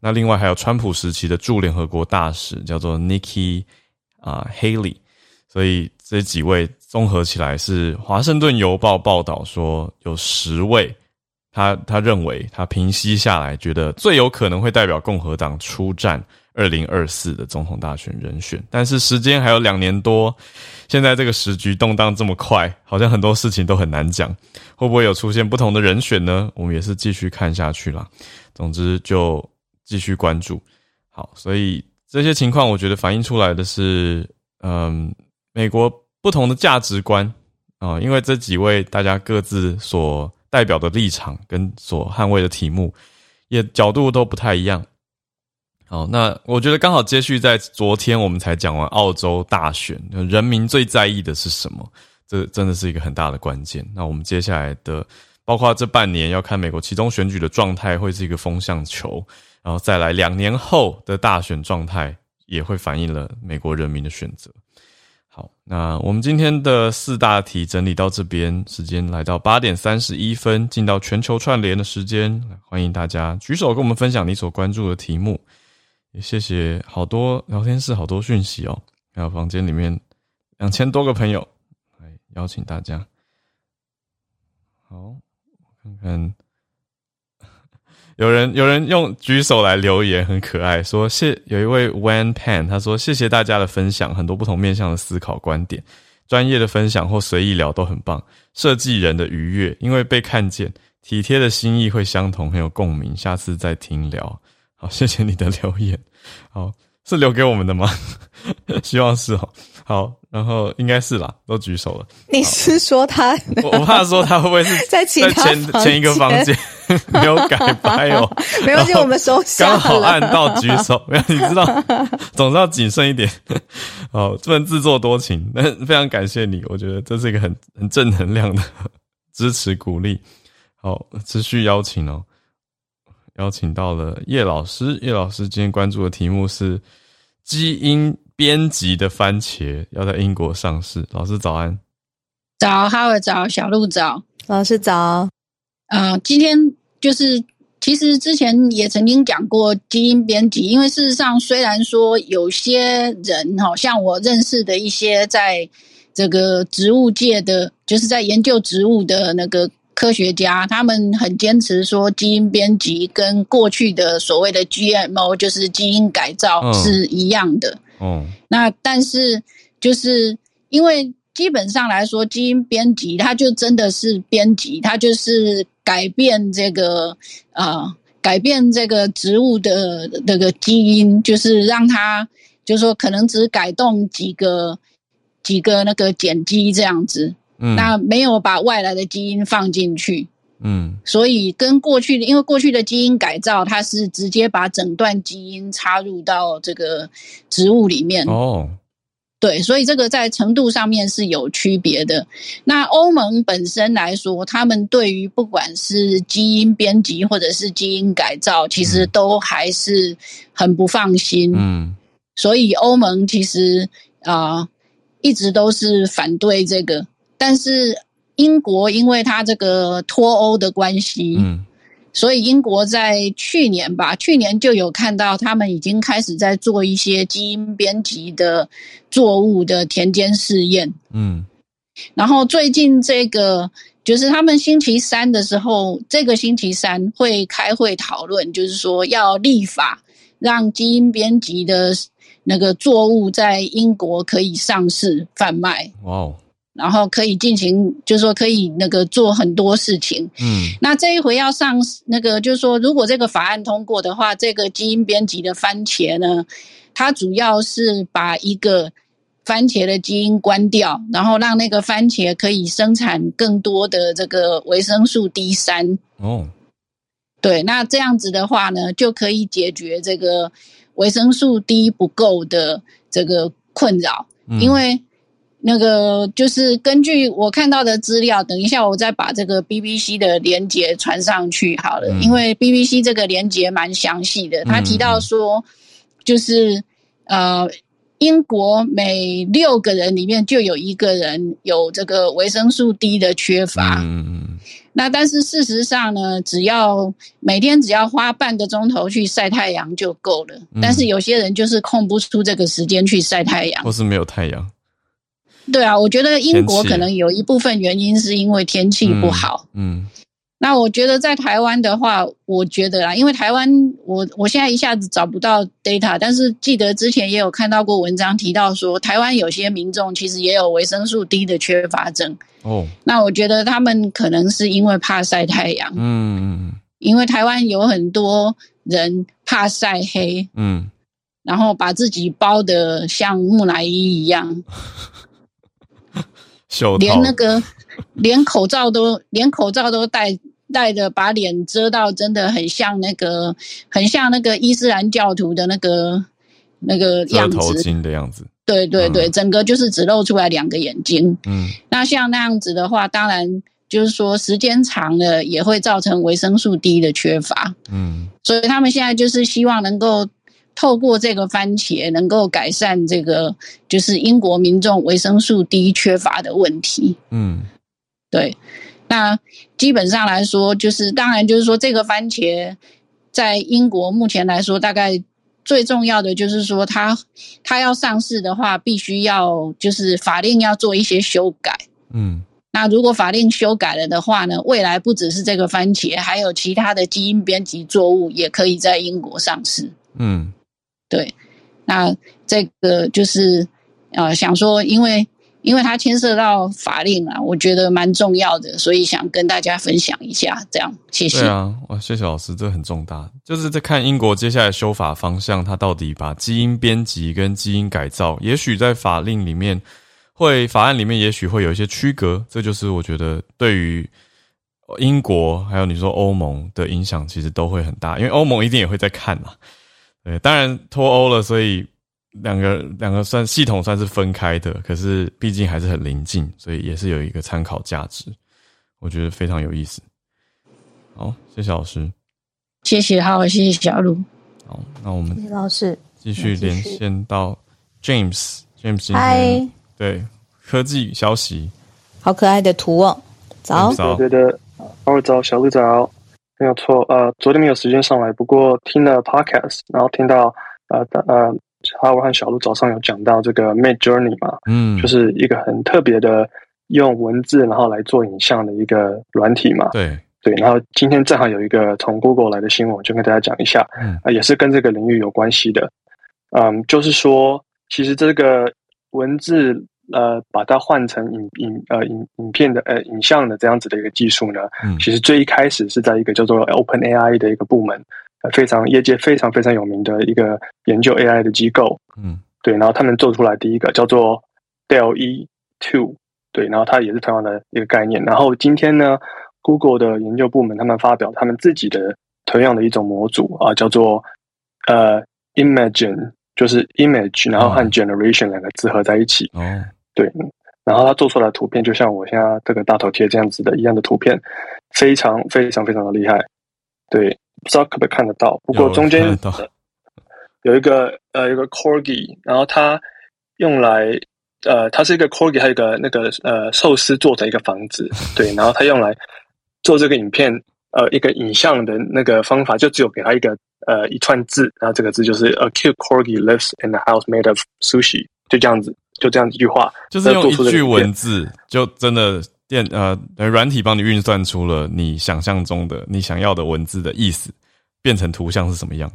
那另外还有川普时期的驻联合国大使，叫做 Nikki 啊 Haley，所以这几位综合起来是华盛顿邮报报道说有十位，他他认为他平息下来，觉得最有可能会代表共和党出战二零二四的总统大选人选，但是时间还有两年多，现在这个时局动荡这么快，好像很多事情都很难讲，会不会有出现不同的人选呢？我们也是继续看下去啦。总之就。继续关注，好，所以这些情况，我觉得反映出来的是，嗯，美国不同的价值观，啊，因为这几位大家各自所代表的立场跟所捍卫的题目，也角度都不太一样。好，那我觉得刚好接续在昨天我们才讲完澳洲大选，人民最在意的是什么？这真的是一个很大的关键。那我们接下来的，包括这半年要看美国其中选举的状态，会是一个风向球，然后再来两年后的大选状态，也会反映了美国人民的选择。好，那我们今天的四大题整理到这边，时间来到八点三十一分，进到全球串联的时间，欢迎大家举手跟我们分享你所关注的题目。也谢谢好多聊天室好多讯息哦，还有房间里面两千多个朋友，来邀请大家。好，我看看有人有人用举手来留言，很可爱，说谢有一位 Wan Pan，他说谢谢大家的分享，很多不同面向的思考观点，专业的分享或随意聊都很棒，设计人的愉悦，因为被看见，体贴的心意会相同，很有共鸣，下次再听聊。好，谢谢你的留言。好，是留给我们的吗？希望是哦。好，然后应该是啦，都举手了。你是说他？我我怕说他会不会是 在前前一个房间 没有改拍哦？没关系，我们收下刚好按到举手，没有你知道，总是要谨慎一点。好，不能自作多情。那非常感谢你，我觉得这是一个很很正能量的支持鼓励。好，持续邀请哦。邀请到了叶老师，叶老师今天关注的题目是基因编辑的番茄要在英国上市。老师早安，早，哈尔早，小鹿早，老师早。呃，今天就是其实之前也曾经讲过基因编辑，因为事实上虽然说有些人哈，像我认识的一些在这个植物界的，就是在研究植物的那个。科学家他们很坚持说，基因编辑跟过去的所谓的 GMO 就是基因改造是一样的。哦，那但是就是因为基本上来说，基因编辑它就真的是编辑，它就是改变这个啊，改变这个植物的那个基因，就是让它就是说可能只改动几个几个那个碱基这样子。嗯。那没有把外来的基因放进去，嗯，所以跟过去的，因为过去的基因改造，它是直接把整段基因插入到这个植物里面。哦，对，所以这个在程度上面是有区别的。那欧盟本身来说，他们对于不管是基因编辑或者是基因改造，其实都还是很不放心，嗯，所以欧盟其实啊一直都是反对这个。但是英国因为它这个脱欧的关系，嗯，所以英国在去年吧，去年就有看到他们已经开始在做一些基因编辑的作物的田间试验，嗯，然后最近这个就是他们星期三的时候，这个星期三会开会讨论，就是说要立法让基因编辑的那个作物在英国可以上市贩卖。哇哦！然后可以进行，就是说可以那个做很多事情。嗯，那这一回要上那个，就是说如果这个法案通过的话，这个基因编辑的番茄呢，它主要是把一个番茄的基因关掉，然后让那个番茄可以生产更多的这个维生素 D 三。哦，对，那这样子的话呢，就可以解决这个维生素 D 不够的这个困扰，因为。那个就是根据我看到的资料，等一下我再把这个 BBC 的连接传上去好了，因为 BBC 这个连接蛮详细的。他提到说，就是呃，英国每六个人里面就有一个人有这个维生素 D 的缺乏。嗯嗯。那但是事实上呢，只要每天只要花半个钟头去晒太阳就够了。但是有些人就是空不出这个时间去晒太阳，或是没有太阳。对啊，我觉得英国可能有一部分原因是因为天气不好。嗯，那我觉得在台湾的话，我觉得啊，因为台湾我我现在一下子找不到 data，但是记得之前也有看到过文章提到说，台湾有些民众其实也有维生素 D 的缺乏症。哦，那我觉得他们可能是因为怕晒太阳。嗯，因为台湾有很多人怕晒黑。嗯，然后把自己包的像木乃伊一样。连那个连口罩都连口罩都戴戴着，把脸遮到，真的很像那个很像那个伊斯兰教徒的那个那个样子，头巾的样子。对对对，整个就是只露出来两个眼睛。嗯，那像那样子的话，当然就是说时间长了也会造成维生素 D 的缺乏。嗯，所以他们现在就是希望能够透过这个番茄，能够改善这个就是英国民众维生素 D 缺乏的问题。嗯，对。那基本上来说，就是当然就是说这个番茄在英国目前来说大概。最重要的就是说，它它要上市的话，必须要就是法令要做一些修改。嗯，那如果法令修改了的话呢，未来不只是这个番茄，还有其他的基因编辑作物也可以在英国上市。嗯，对，那这个就是呃，想说因为。因为它牵涉到法令啊，我觉得蛮重要的，所以想跟大家分享一下。这样，谢谢。对啊，哇，谢谢老师，这很重大，就是在看英国接下来修法方向，它到底把基因编辑跟基因改造，也许在法令里面会，法案里面也许会有一些区隔。这就是我觉得对于英国还有你说欧盟的影响，其实都会很大，因为欧盟一定也会在看嘛。对，当然脱欧了，所以。两个两个算系统算是分开的，可是毕竟还是很临近，所以也是有一个参考价值，我觉得非常有意思。好，谢谢老师，谢谢，好，谢谢小卢。好，那我们谢谢老师。继续连线到 James，James，嗨，对科技消息，好可爱的图哦，早，早。对对，二早，小鹿早，没有错，呃，昨天没有时间上来，不过听了 Podcast，然后听到呃呃。哈，我和小鹿早上有讲到这个 Mid Journey 嘛，嗯，就是一个很特别的用文字然后来做影像的一个软体嘛，对对。然后今天正好有一个从 Google 来的新闻，就跟大家讲一下，嗯，啊，也是跟这个领域有关系的，嗯，就是说，其实这个文字呃，把它换成影影呃影影片的呃影像的这样子的一个技术呢，嗯，其实最一开始是在一个叫做 Open AI 的一个部门。呃非常业界非常非常有名的一个研究 AI 的机构，嗯，对，然后他们做出来第一个叫做 Dell E Two，对，然后它也是同样的一个概念。然后今天呢，Google 的研究部门他们发表他们自己的同样的一种模组啊，叫做呃 Imagine，就是 Image，然后和 Generation 两个字合在一起，哦，对，然后他做出来的图片就像我现在这个大头贴这样子的一样的图片，非常非常非常的厉害，对。不知道可不可以看得到，不过中间有一个呃，有个 corgi，然后它用来呃，它是一个 corgi，还有一个那个呃寿司做的一个房子，对，然后它用来做这个影片呃一个影像的那个方法，就只有给它一个呃一串字，然后这个字就是 a cute corgi lives in a house made of sushi，就这样子，就这样一句话，就是用一句文字，就真的。电呃，软体帮你运算出了你想象中的、你想要的文字的意思，变成图像是什么样？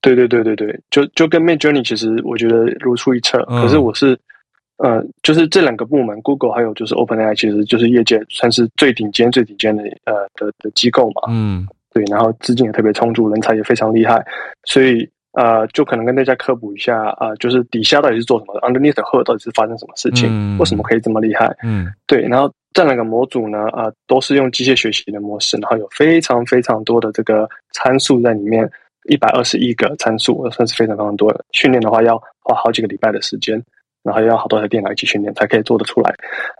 对对对对对，就就跟 Mid Journey 其实我觉得如出一辙。可是我是呃，就是这两个部门，Google 还有就是 OpenAI，其实就是业界算是最顶尖、最顶尖的呃的的机构嘛。嗯，对，然后资金也特别充足，人才也非常厉害，所以。呃，就可能跟大家科普一下啊，就是底下到底是做什么的？Underneath the hood 到底是发生什么事情？为什么可以这么厉害？嗯，对。然后这两个模组呢，啊，都是用机械学习的模式，然后有非常非常多的这个参数在里面，一百二十亿个参数，算是非常非常多的。训练的话要花好几个礼拜的时间，然后要好多台电脑一起训练才可以做得出来。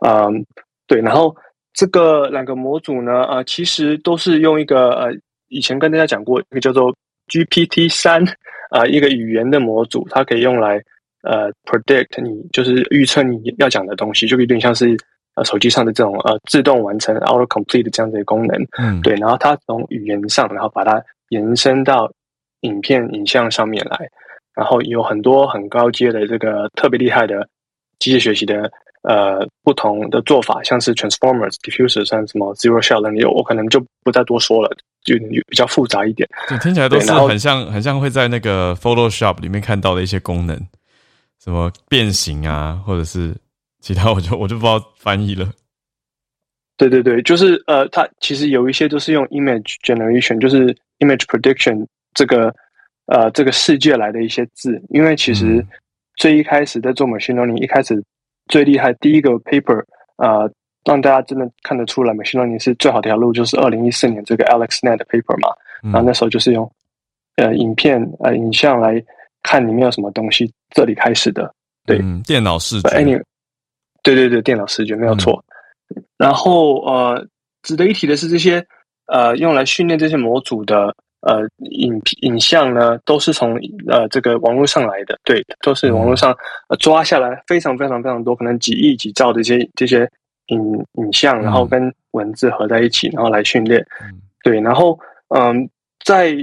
嗯，对。然后这个两个模组呢，啊，其实都是用一个呃，以前跟大家讲过一个叫做 GPT 三。啊，一个语言的模组，它可以用来呃 predict 你，就是预测你要讲的东西，就有点像是呃手机上的这种呃自动完成 auto complete 这样的功能。嗯，对。然后它从语言上，然后把它延伸到影片影像上面来，然后有很多很高阶的这个特别厉害的机械学习的呃不同的做法，像是 transformers、diffuser，像什么 zero shot learning，我可能就不再多说了。就比较复杂一点，对，听起来都是很像，很像会在那个 Photoshop 里面看到的一些功能，什么变形啊，或者是其他，我就我就不知道翻译了。对对对，就是呃，它其实有一些都是用 image generation，就是 image prediction 这个呃这个世界来的一些字，因为其实最一开始在做 machine learning，一开始最厉害第一个 paper 呃，让大家真的看得出来，machine learning 是最好的一条路，就是二零一四年这个 AlexNet 的 paper 嘛。然后那时候就是用呃影片呃影像来看里面有什么东西，这里开始的。对，电脑视觉。哎，你对对对，电脑视觉没有错。然后呃，值得一提的是，这些呃用来训练这些模组的。呃，影影像呢，都是从呃这个网络上来的，对，都是网络上抓下来，非常非常非常多，可能几亿几兆的这些这些影影像，然后跟文字合在一起，然后来训练，对，然后嗯，在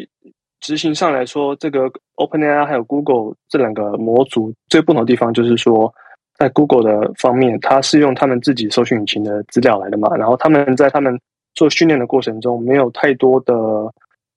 执行上来说，这个 OpenAI 还有 Google 这两个模组最不同的地方，就是说，在 Google 的方面，它是用他们自己搜索引擎的资料来的嘛，然后他们在他们做训练的过程中，没有太多的。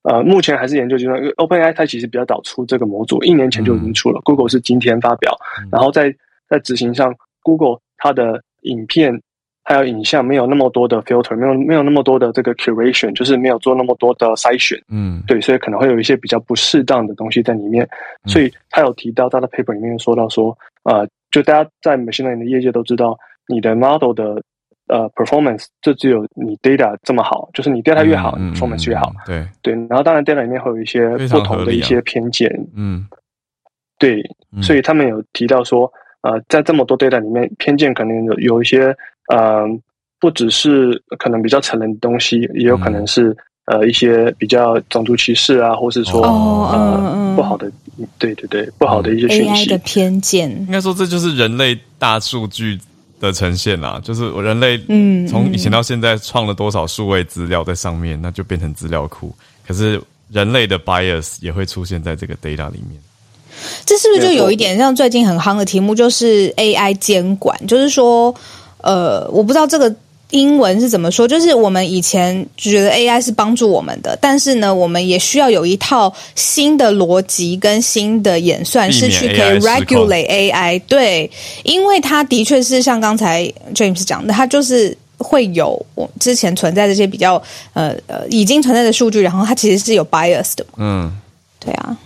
呃，目前还是研究阶段。因为 OpenAI 它其实比较早出这个模组，一年前就已经出了。Google 是今天发表，然后在在执行上，Google 它的影片还有影像没有那么多的 filter，没有没有那么多的这个 curation，就是没有做那么多的筛选。嗯，对，所以可能会有一些比较不适当的东西在里面。所以他有提到他的 paper 里面说到说，呃，就大家在 machine learning 的业界都知道，你的 model 的。呃，performance 就只有你 data 这么好，就是你 data 越好，performance 越好。对对，然后当然 data 里面会有一些不同的一些偏见。嗯，对，所以他们有提到说，呃，在这么多 data 里面，偏见可能有有一些，呃，不只是可能比较成人的东西，也有可能是呃一些比较种族歧视啊，或是说呃不好的，对对对，不好的一些讯息的偏见。应该说，这就是人类大数据。的呈现啦，就是我人类从以前到现在创了多少数位资料在上面，那就变成资料库。可是人类的 bias 也会出现在这个 data 里面。这是不是就有一点像最近很夯的题目，就是 AI 监管？就是说，呃，我不知道这个。英文是怎么说？就是我们以前觉得 AI 是帮助我们的，但是呢，我们也需要有一套新的逻辑跟新的演算，是去可以 regulate AI。对，因为它的确是像刚才 James 讲的，它就是会有我之前存在这些比较呃呃已经存在的数据，然后它其实是有 bias 的。嗯，对啊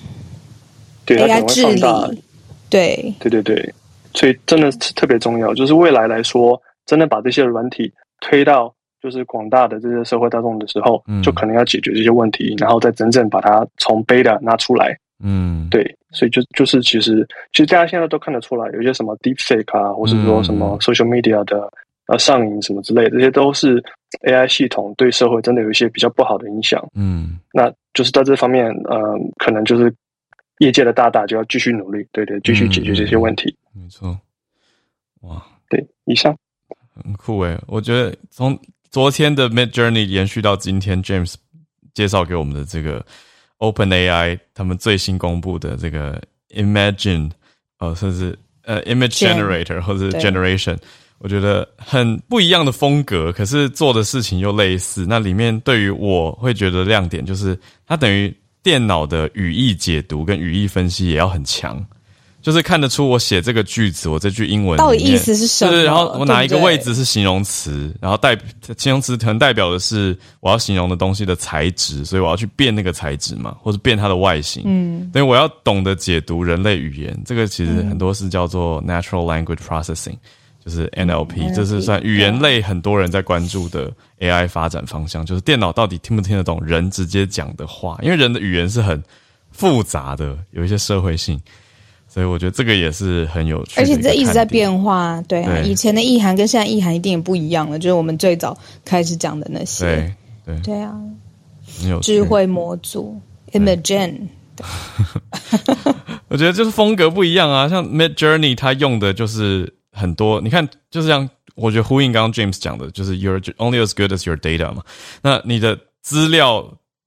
，AI 治理，对对对对，所以真的是特别重要。就是未来来说，真的把这些软体。推到就是广大的这些社会大众的时候，就可能要解决这些问题，然后再真正把它从 beta 拿出来。嗯，对，所以就就是其实其实大家现在都看得出来，有一些什么 deep fake 啊，或是说什么 social media 的呃上瘾什么之类，这些都是 AI 系统对社会真的有一些比较不好的影响。嗯，那就是在这方面，呃，可能就是业界的大大就要继续努力，对对，继续解决这些问题。没错，哇，对，以上。很酷诶，我觉得从昨天的 Mid Journey 延续到今天，James 介绍给我们的这个 Open AI 他们最新公布的这个 Imagine，呃，甚至呃 Image Generator 或者 Generation，我觉得很不一样的风格，可是做的事情又类似。那里面对于我会觉得亮点就是，它等于电脑的语义解读跟语义分析也要很强。就是看得出我写这个句子，我这句英文到底意思是什么？然后我哪一个位置是形容词，然后代形容词可能代表的是我要形容的东西的材质，所以我要去变那个材质嘛，或者变它的外形。嗯，所以我要懂得解读人类语言，这个其实很多是叫做 natural language processing，就是 NLP，这是算语言类很多人在关注的 AI 发展方向，就是电脑到底听不听得懂人直接讲的话，因为人的语言是很复杂的，有一些社会性。所以我觉得这个也是很有趣，而且这一直在变化，对啊，以前的意涵跟现在意涵一定也不一样了，就是我们最早开始讲的那些，对对。对啊，智慧模组 Imagine，我觉得就是风格不一样啊，像 Mid Journey 它用的就是很多，你看就是像我觉得呼应刚刚 James 讲的，就是 You're only as good as your data 嘛，那你的资料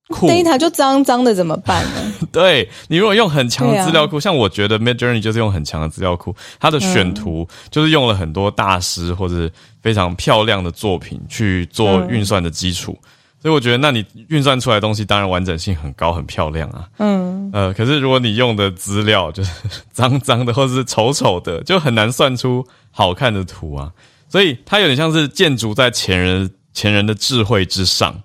库。data 就脏脏的怎么办呢？对你如果用很强的资料库，像我觉得 Mid Journey 就是用很强的资料库，它的选图就是用了很多大师或者非常漂亮的作品去做运算的基础，所以我觉得那你运算出来的东西当然完整性很高很漂亮啊。嗯，呃，可是如果你用的资料就是 脏脏的或者是丑丑的，就很难算出好看的图啊。所以它有点像是建筑在前人前人的智慧之上，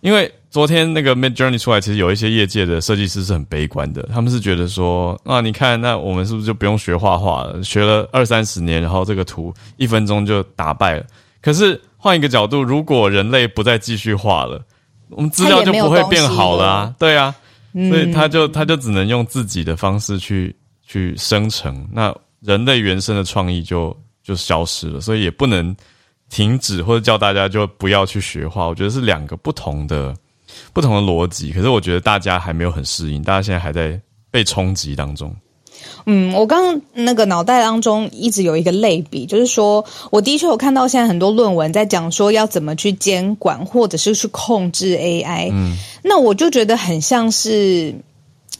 因为。昨天那个 Mid Journey 出来，其实有一些业界的设计师是很悲观的。他们是觉得说，啊，你看，那我们是不是就不用学画画了？学了二三十年，然后这个图一分钟就打败了。可是换一个角度，如果人类不再继续画了，我们资料就不会变好了啊。对啊，所以他就他就只能用自己的方式去去生成，那人类原生的创意就就消失了。所以也不能停止或者叫大家就不要去学画。我觉得是两个不同的不同的逻辑。可是我觉得大家还没有很适应，大家现在还在被冲击当中。嗯，我刚刚那个脑袋当中一直有一个类比，就是说我的确有看到现在很多论文在讲说要怎么去监管或者是去控制 AI。嗯，那我就觉得很像是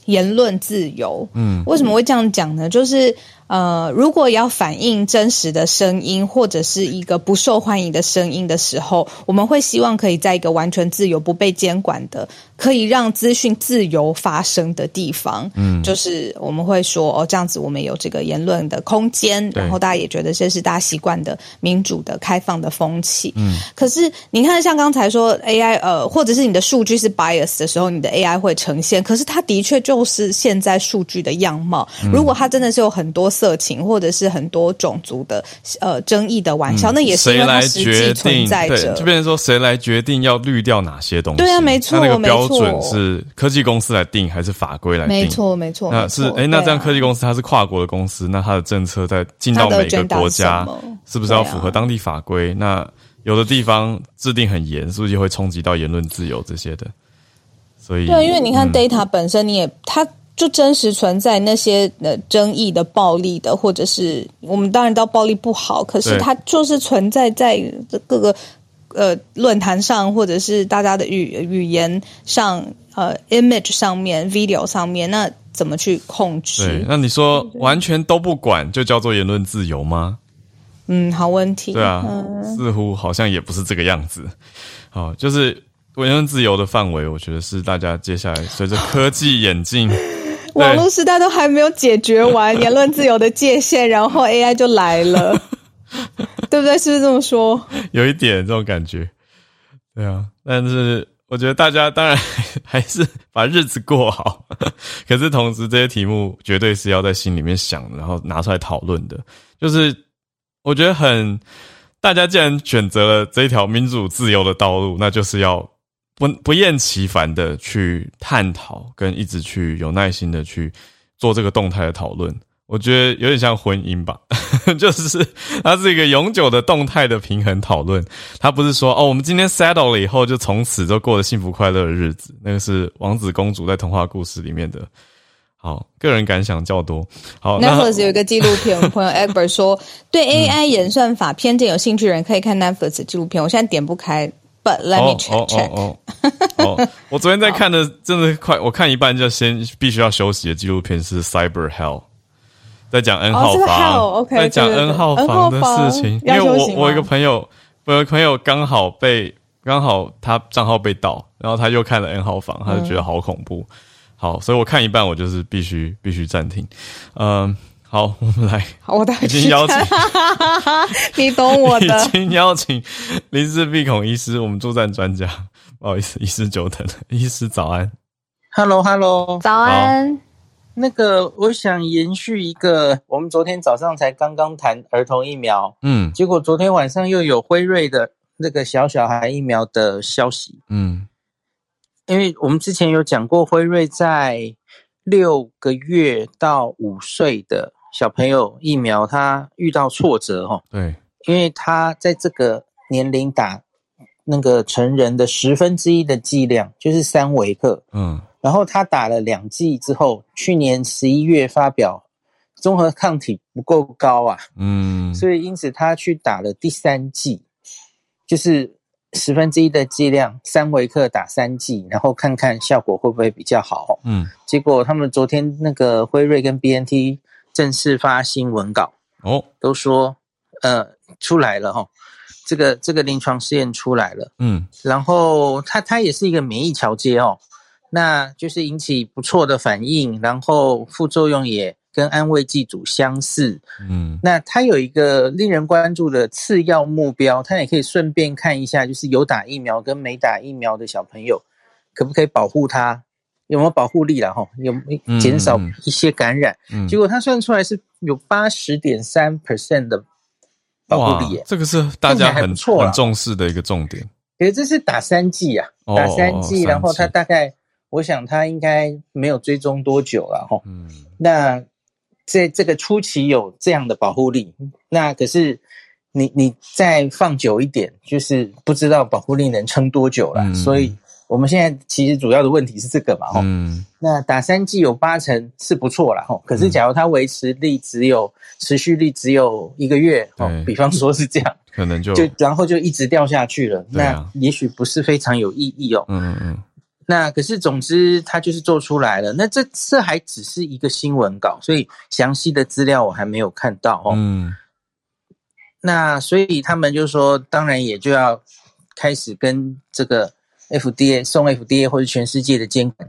言论自由。嗯，为什么会这样讲呢？就是。呃，如果要反映真实的声音或者是一个不受欢迎的声音的时候，我们会希望可以在一个完全自由、不被监管的、可以让资讯自由发生的地方。嗯，就是我们会说哦，这样子我们有这个言论的空间，然后大家也觉得这是大家习惯的民主的、开放的风气。嗯，可是你看，像刚才说 AI，呃，或者是你的数据是 bias 的时候，你的 AI 会呈现。可是它的确就是现在数据的样貌。如果它真的是有很多。色情或者是很多种族的呃争议的玩笑，那也是谁来决定？对，就变成说谁来决定要滤掉哪些东西？对啊，没错，那个标准是科技公司来定还是法规来定？没错，没错。那是哎，那这样科技公司它是跨国的公司，那它的政策在进到每个国家，是不是要符合当地法规？那有的地方制定很严，是不是就会冲击到言论自由这些的？所以对，因为你看 data 本身，你也它。就真实存在那些呃争议的暴力的，或者是我们当然知道暴力不好，可是它就是存在在各个呃论坛上，或者是大家的语语言上，呃，image 上面，video 上面，那怎么去控制？对那你说完全都不管，就叫做言论自由吗？嗯，好问题。对啊，似乎好像也不是这个样子。好，就是言论自由的范围，我觉得是大家接下来随着科技演进。网络时代都还没有解决完 言论自由的界限，然后 AI 就来了，对不对？是不是这么说？有一点这种感觉，对啊。但是我觉得大家当然 还是把日子过好，可是同时这些题目绝对是要在心里面想，然后拿出来讨论的。就是我觉得很，大家既然选择了这一条民主自由的道路，那就是要。不不厌其烦的去探讨，跟一直去有耐心的去做这个动态的讨论，我觉得有点像婚姻吧，就是它是一个永久的动态的平衡讨论。它不是说哦，我们今天 settle 了以后，就从此都过着幸福快乐的日子。那个是王子公主在童话故事里面的。好，个人感想较多。好，Netflix 有一个纪录片，我朋友 Egbert 说，对 AI 演算法偏见有兴趣的人可以看 Netflix 纪录片。我现在点不开。But let me check check。哦，我昨天在看的，真的快，我看一半就先必须要休息的纪录片是 Cyber Hell，在讲 N 号房，在讲 N 号房的事情。因为我我一个朋友，我一个朋友刚好被刚好他账号被盗，然后他又看了 N 号房，他就觉得好恐怖。好，所以我看一半，我就是必须必须暂停。嗯。好，我们来。我已经邀请，你懂我的。已经邀请林氏鼻孔医师，我们作战专家。不好意思，医师久等了。医师早安，Hello，Hello，早安。那个，我想延续一个，我们昨天早上才刚刚谈儿童疫苗，嗯，结果昨天晚上又有辉瑞的那个小小孩疫苗的消息，嗯，因为我们之前有讲过，辉瑞在六个月到五岁的。小朋友疫苗他遇到挫折哈，对，因为他在这个年龄打那个成人的十分之一的剂量，就是三维克，嗯，然后他打了两剂之后，去年十一月发表综合抗体不够高啊，嗯，所以因此他去打了第三剂，就是十分之一的剂量三维克打三剂，然后看看效果会不会比较好，嗯，结果他们昨天那个辉瑞跟 B N T。正式发新闻稿哦，都说呃出来了哈，这个这个临床试验出来了，嗯，然后它它也是一个免疫桥接哦，那就是引起不错的反应，然后副作用也跟安慰剂组相似，嗯，那它有一个令人关注的次要目标，它也可以顺便看一下，就是有打疫苗跟没打疫苗的小朋友，可不可以保护他？有没有保护力了哈？有减少一些感染？结果他算出来是有八十点三 percent 的保护力耶，这个是大家很很重视的一个重点。可是这是打三剂啊，打三剂，然后他大概，我想他应该没有追踪多久了哈。嗯，那在这个初期有这样的保护力，那可是你你再放久一点，就是不知道保护力能撑多久了。所以我们现在其实主要的问题是这个嘛吼。嗯，那打三剂有八成是不错了哈。可是假如它维持力只有持续力只有一个月哦，比方说是这样。可能就就然后就一直掉下去了，那也许不是非常有意义哦。嗯嗯。那可是总之它就是做出来了，那这这还只是一个新闻稿，所以详细的资料我还没有看到哦。嗯。那所以他们就说，当然也就要开始跟这个 FDA 送 FDA 或者全世界的监管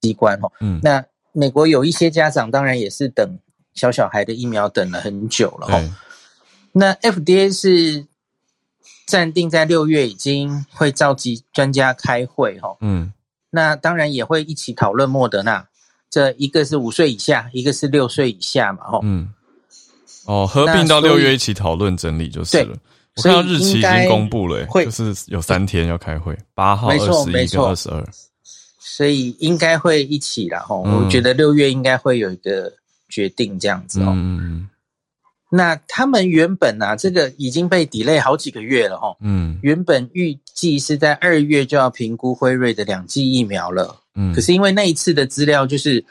机关哦。嗯。那美国有一些家长当然也是等小小孩的疫苗等了很久了哦。那 FDA 是暂定在六月已经会召集专家开会哈，嗯，那当然也会一起讨论莫德纳，这一个是五岁以下，一个是六岁以下嘛，哈，嗯，哦，合并到六月一起讨论整理就是了。我看到日期已经公布了，会。就是有三天要开会，八号、二十一跟二十二，所以应该会一起了哈。我觉得六月应该会有一个决定这样子哦。嗯那他们原本啊，这个已经被 delay 好几个月了哈。嗯，原本预计是在二月就要评估辉瑞的两剂疫苗了。嗯，可是因为那一次的资料就是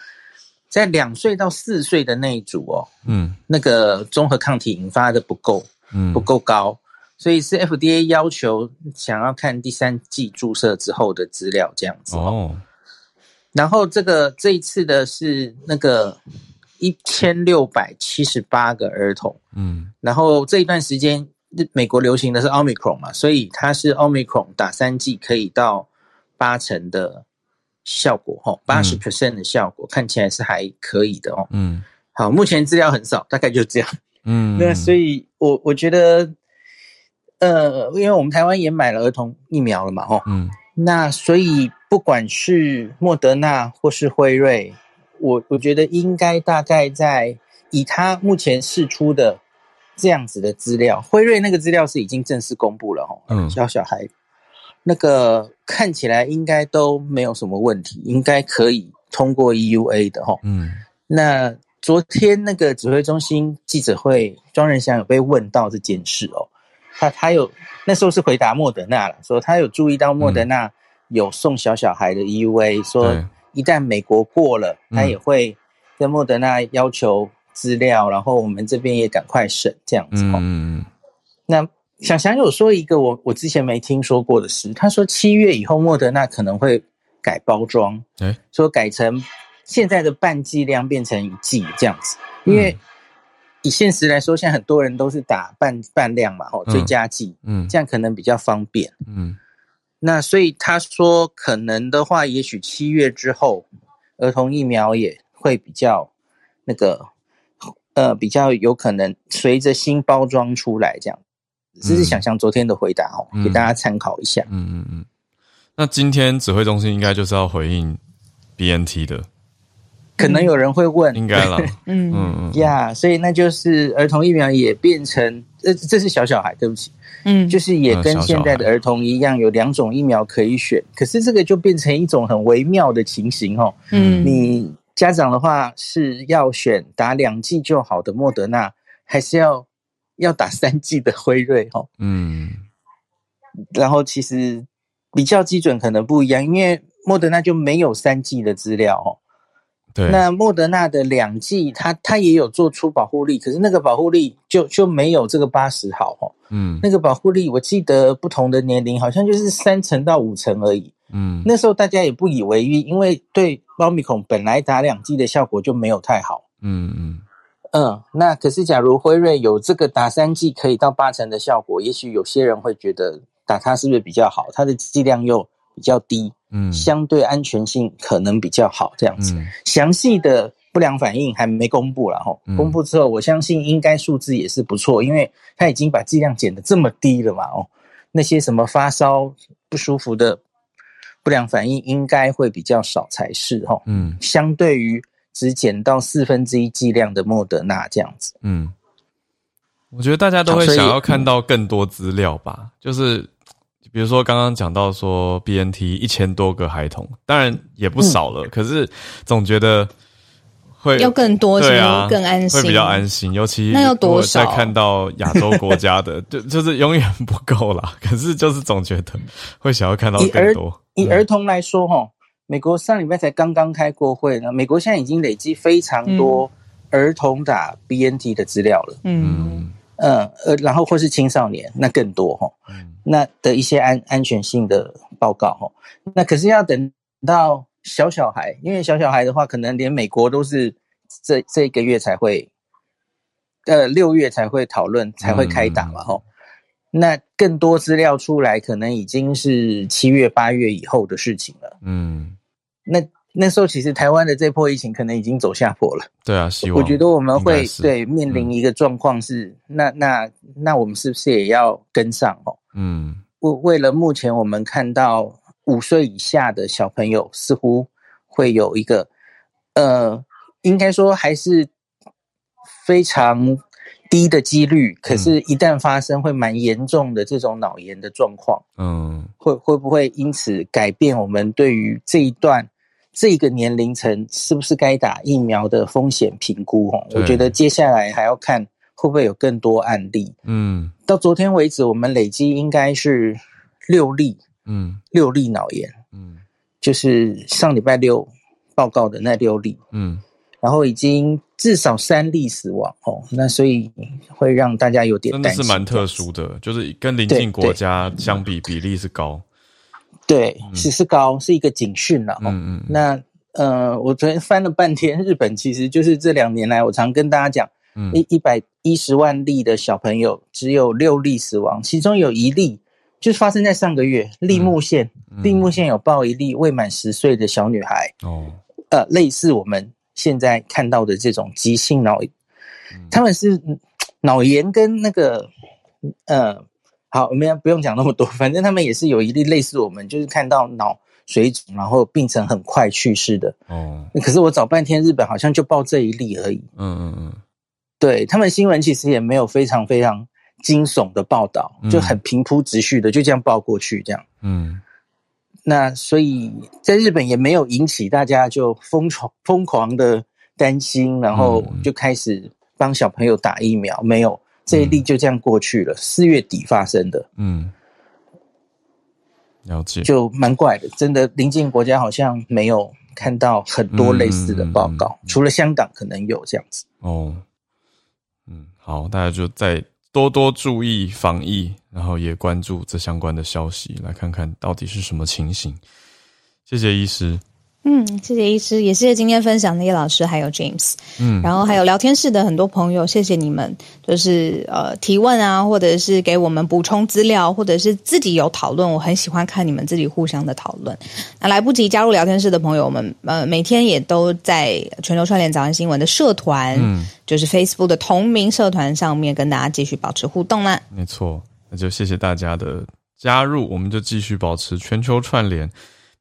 在两岁到四岁的那一组哦，嗯，那个综合抗体引发的不够，嗯，不够高，所以是 FDA 要求想要看第三季注射之后的资料这样子哦。然后这个这一次的是那个。一千六百七十八个儿童，嗯，然后这一段时间，美国流行的是奥密克戎嘛，所以它是奥密克戎打三剂可以到八成的效果，哈，八十 percent 的效果看起来是还可以的哦，嗯，好，目前资料很少，大概就这样，嗯，那所以我我觉得，呃，因为我们台湾也买了儿童疫苗了嘛，吼，嗯，那所以不管是莫德纳或是辉瑞。我我觉得应该大概在以他目前释出的这样子的资料，辉瑞那个资料是已经正式公布了吼，嗯，小小孩那个看起来应该都没有什么问题，应该可以通过 EUA 的吼，嗯，那昨天那个指挥中心记者会，庄仁祥有被问到这件事哦，他他有那时候是回答莫德纳了，说他有注意到莫德纳有送小小孩的 EUA，说。一旦美国过了，他也会跟莫德纳要求资料，然后我们这边也赶快审这样子。嗯，那想想有说一个我我之前没听说过的事，他说七月以后莫德纳可能会改包装，哎，说改成现在的半剂量变成一剂这样子，因为以现实来说，现在很多人都是打半半量嘛，吼，追加剂，嗯，这样可能比较方便，嗯。那所以他说，可能的话，也许七月之后，儿童疫苗也会比较那个，呃，比较有可能随着新包装出来这样。只是想象昨天的回答哦，给大家参考一下。嗯嗯嗯。那今天指挥中心应该就是要回应 BNT 的。可能有人会问，应该了，嗯。嗯呀，所以那就是儿童疫苗也变成，呃，这是小小孩，对不起，嗯，就是也跟现在的儿童一样，有两种疫苗可以选，可是这个就变成一种很微妙的情形哦，嗯，你家长的话是要选打两剂就好的莫德纳，还是要要打三剂的辉瑞？哦，嗯，然后其实比较基准可能不一样，因为莫德纳就没有三剂的资料哦。那莫德纳的两剂，它它也有做出保护力，可是那个保护力就就没有这个八十好哦。嗯，那个保护力我记得不同的年龄好像就是三成到五成而已。嗯，那时候大家也不以为意，因为对猫咪孔本来打两剂的效果就没有太好。嗯嗯嗯，那可是假如辉瑞有这个打三剂可以到八成的效果，也许有些人会觉得打它是不是比较好？它的剂量又比较低。嗯，相对安全性可能比较好，这样子。详细的不良反应还没公布了哈，公布之后，我相信应该数字也是不错，因为它已经把剂量减得这么低了嘛哦，那些什么发烧不舒服的不良反应应该会比较少才是哈。嗯，相对于只减到四分之一剂量的莫德纳这样子。嗯，我觉得大家都会想要看到更多资料吧，就是比如说刚刚讲到说 BNT 一千多个孩童，当然也不少了，可是总觉得会要更多，对啊，更安心，会比较安心。尤其那要多少？再看到亚洲国家的，就就是永远不够啦。可是就是总觉得会想要看到更多。以儿童来说，哈，美国上礼拜才刚刚开过会呢，美国现在已经累积非常多儿童打 BNT 的资料了。嗯。嗯，呃，然后或是青少年，那更多哈，那的一些安安全性的报告哈，那可是要等到小小孩，因为小小孩的话，可能连美国都是这这个月才会，呃，六月才会讨论，才会开打嘛哈，那更多资料出来，可能已经是七月八月以后的事情了。嗯，那。那时候其实台湾的这波疫情可能已经走下坡了。对啊，希望我觉得我们会对面临一个状况是，那那那我们是不是也要跟上哦？嗯，为为了目前我们看到五岁以下的小朋友似乎会有一个，呃，应该说还是非常低的几率，可是，一旦发生会蛮严重的这种脑炎的状况。嗯，会会不会因此改变我们对于这一段？这个年龄层是不是该打疫苗的风险评估？哦，我觉得接下来还要看会不会有更多案例。嗯，到昨天为止，我们累积应该是六例。嗯，六例脑炎。嗯，就是上礼拜六报告的那六例。嗯，然后已经至少三例死亡。哦，那所以会让大家有点真的是蛮特殊的，就是跟邻近国家相比，比例是高。对，是是高，是一个警讯了。嗯嗯。那呃，我昨天翻了半天，日本其实就是这两年来，我常跟大家讲，一一百一十万例的小朋友，只有六例死亡，其中有一例就是发生在上个月，立木县，立木县有报一例未满十岁的小女孩。哦。呃，类似我们现在看到的这种急性脑，他们是脑炎跟那个呃。好，我们不用讲那么多，反正他们也是有一例类似我们，就是看到脑水肿，然后病程很快去世的。哦，可是我找半天，日本好像就报这一例而已。嗯嗯嗯，对他们新闻其实也没有非常非常惊悚的报道，就很平铺直叙的就这样报过去，这样。嗯，那所以在日本也没有引起大家就疯狂疯狂的担心，然后就开始帮小朋友打疫苗，没有。这一例就这样过去了，四月底发生的。嗯，了解，就蛮怪的。真的，邻近国家好像没有看到很多类似的报告，除了香港可能有这样子。哦，嗯，好，大家就再多多注意防疫，然后也关注这相关的消息，来看看到底是什么情形。谢谢医师。嗯，谢谢医师，也谢谢今天分享的叶老师，还有 James，嗯，然后还有聊天室的很多朋友，谢谢你们，就是呃提问啊，或者是给我们补充资料，或者是自己有讨论，我很喜欢看你们自己互相的讨论。那来不及加入聊天室的朋友们，呃，每天也都在全球串联早安新闻的社团，嗯，就是 Facebook 的同名社团上面跟大家继续保持互动啦。没错，那就谢谢大家的加入，我们就继续保持全球串联。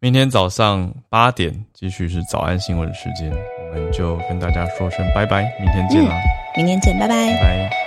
明天早上八点，继续是早安新闻时间，我们就跟大家说声拜拜，明天见啦！明天见，拜拜，拜。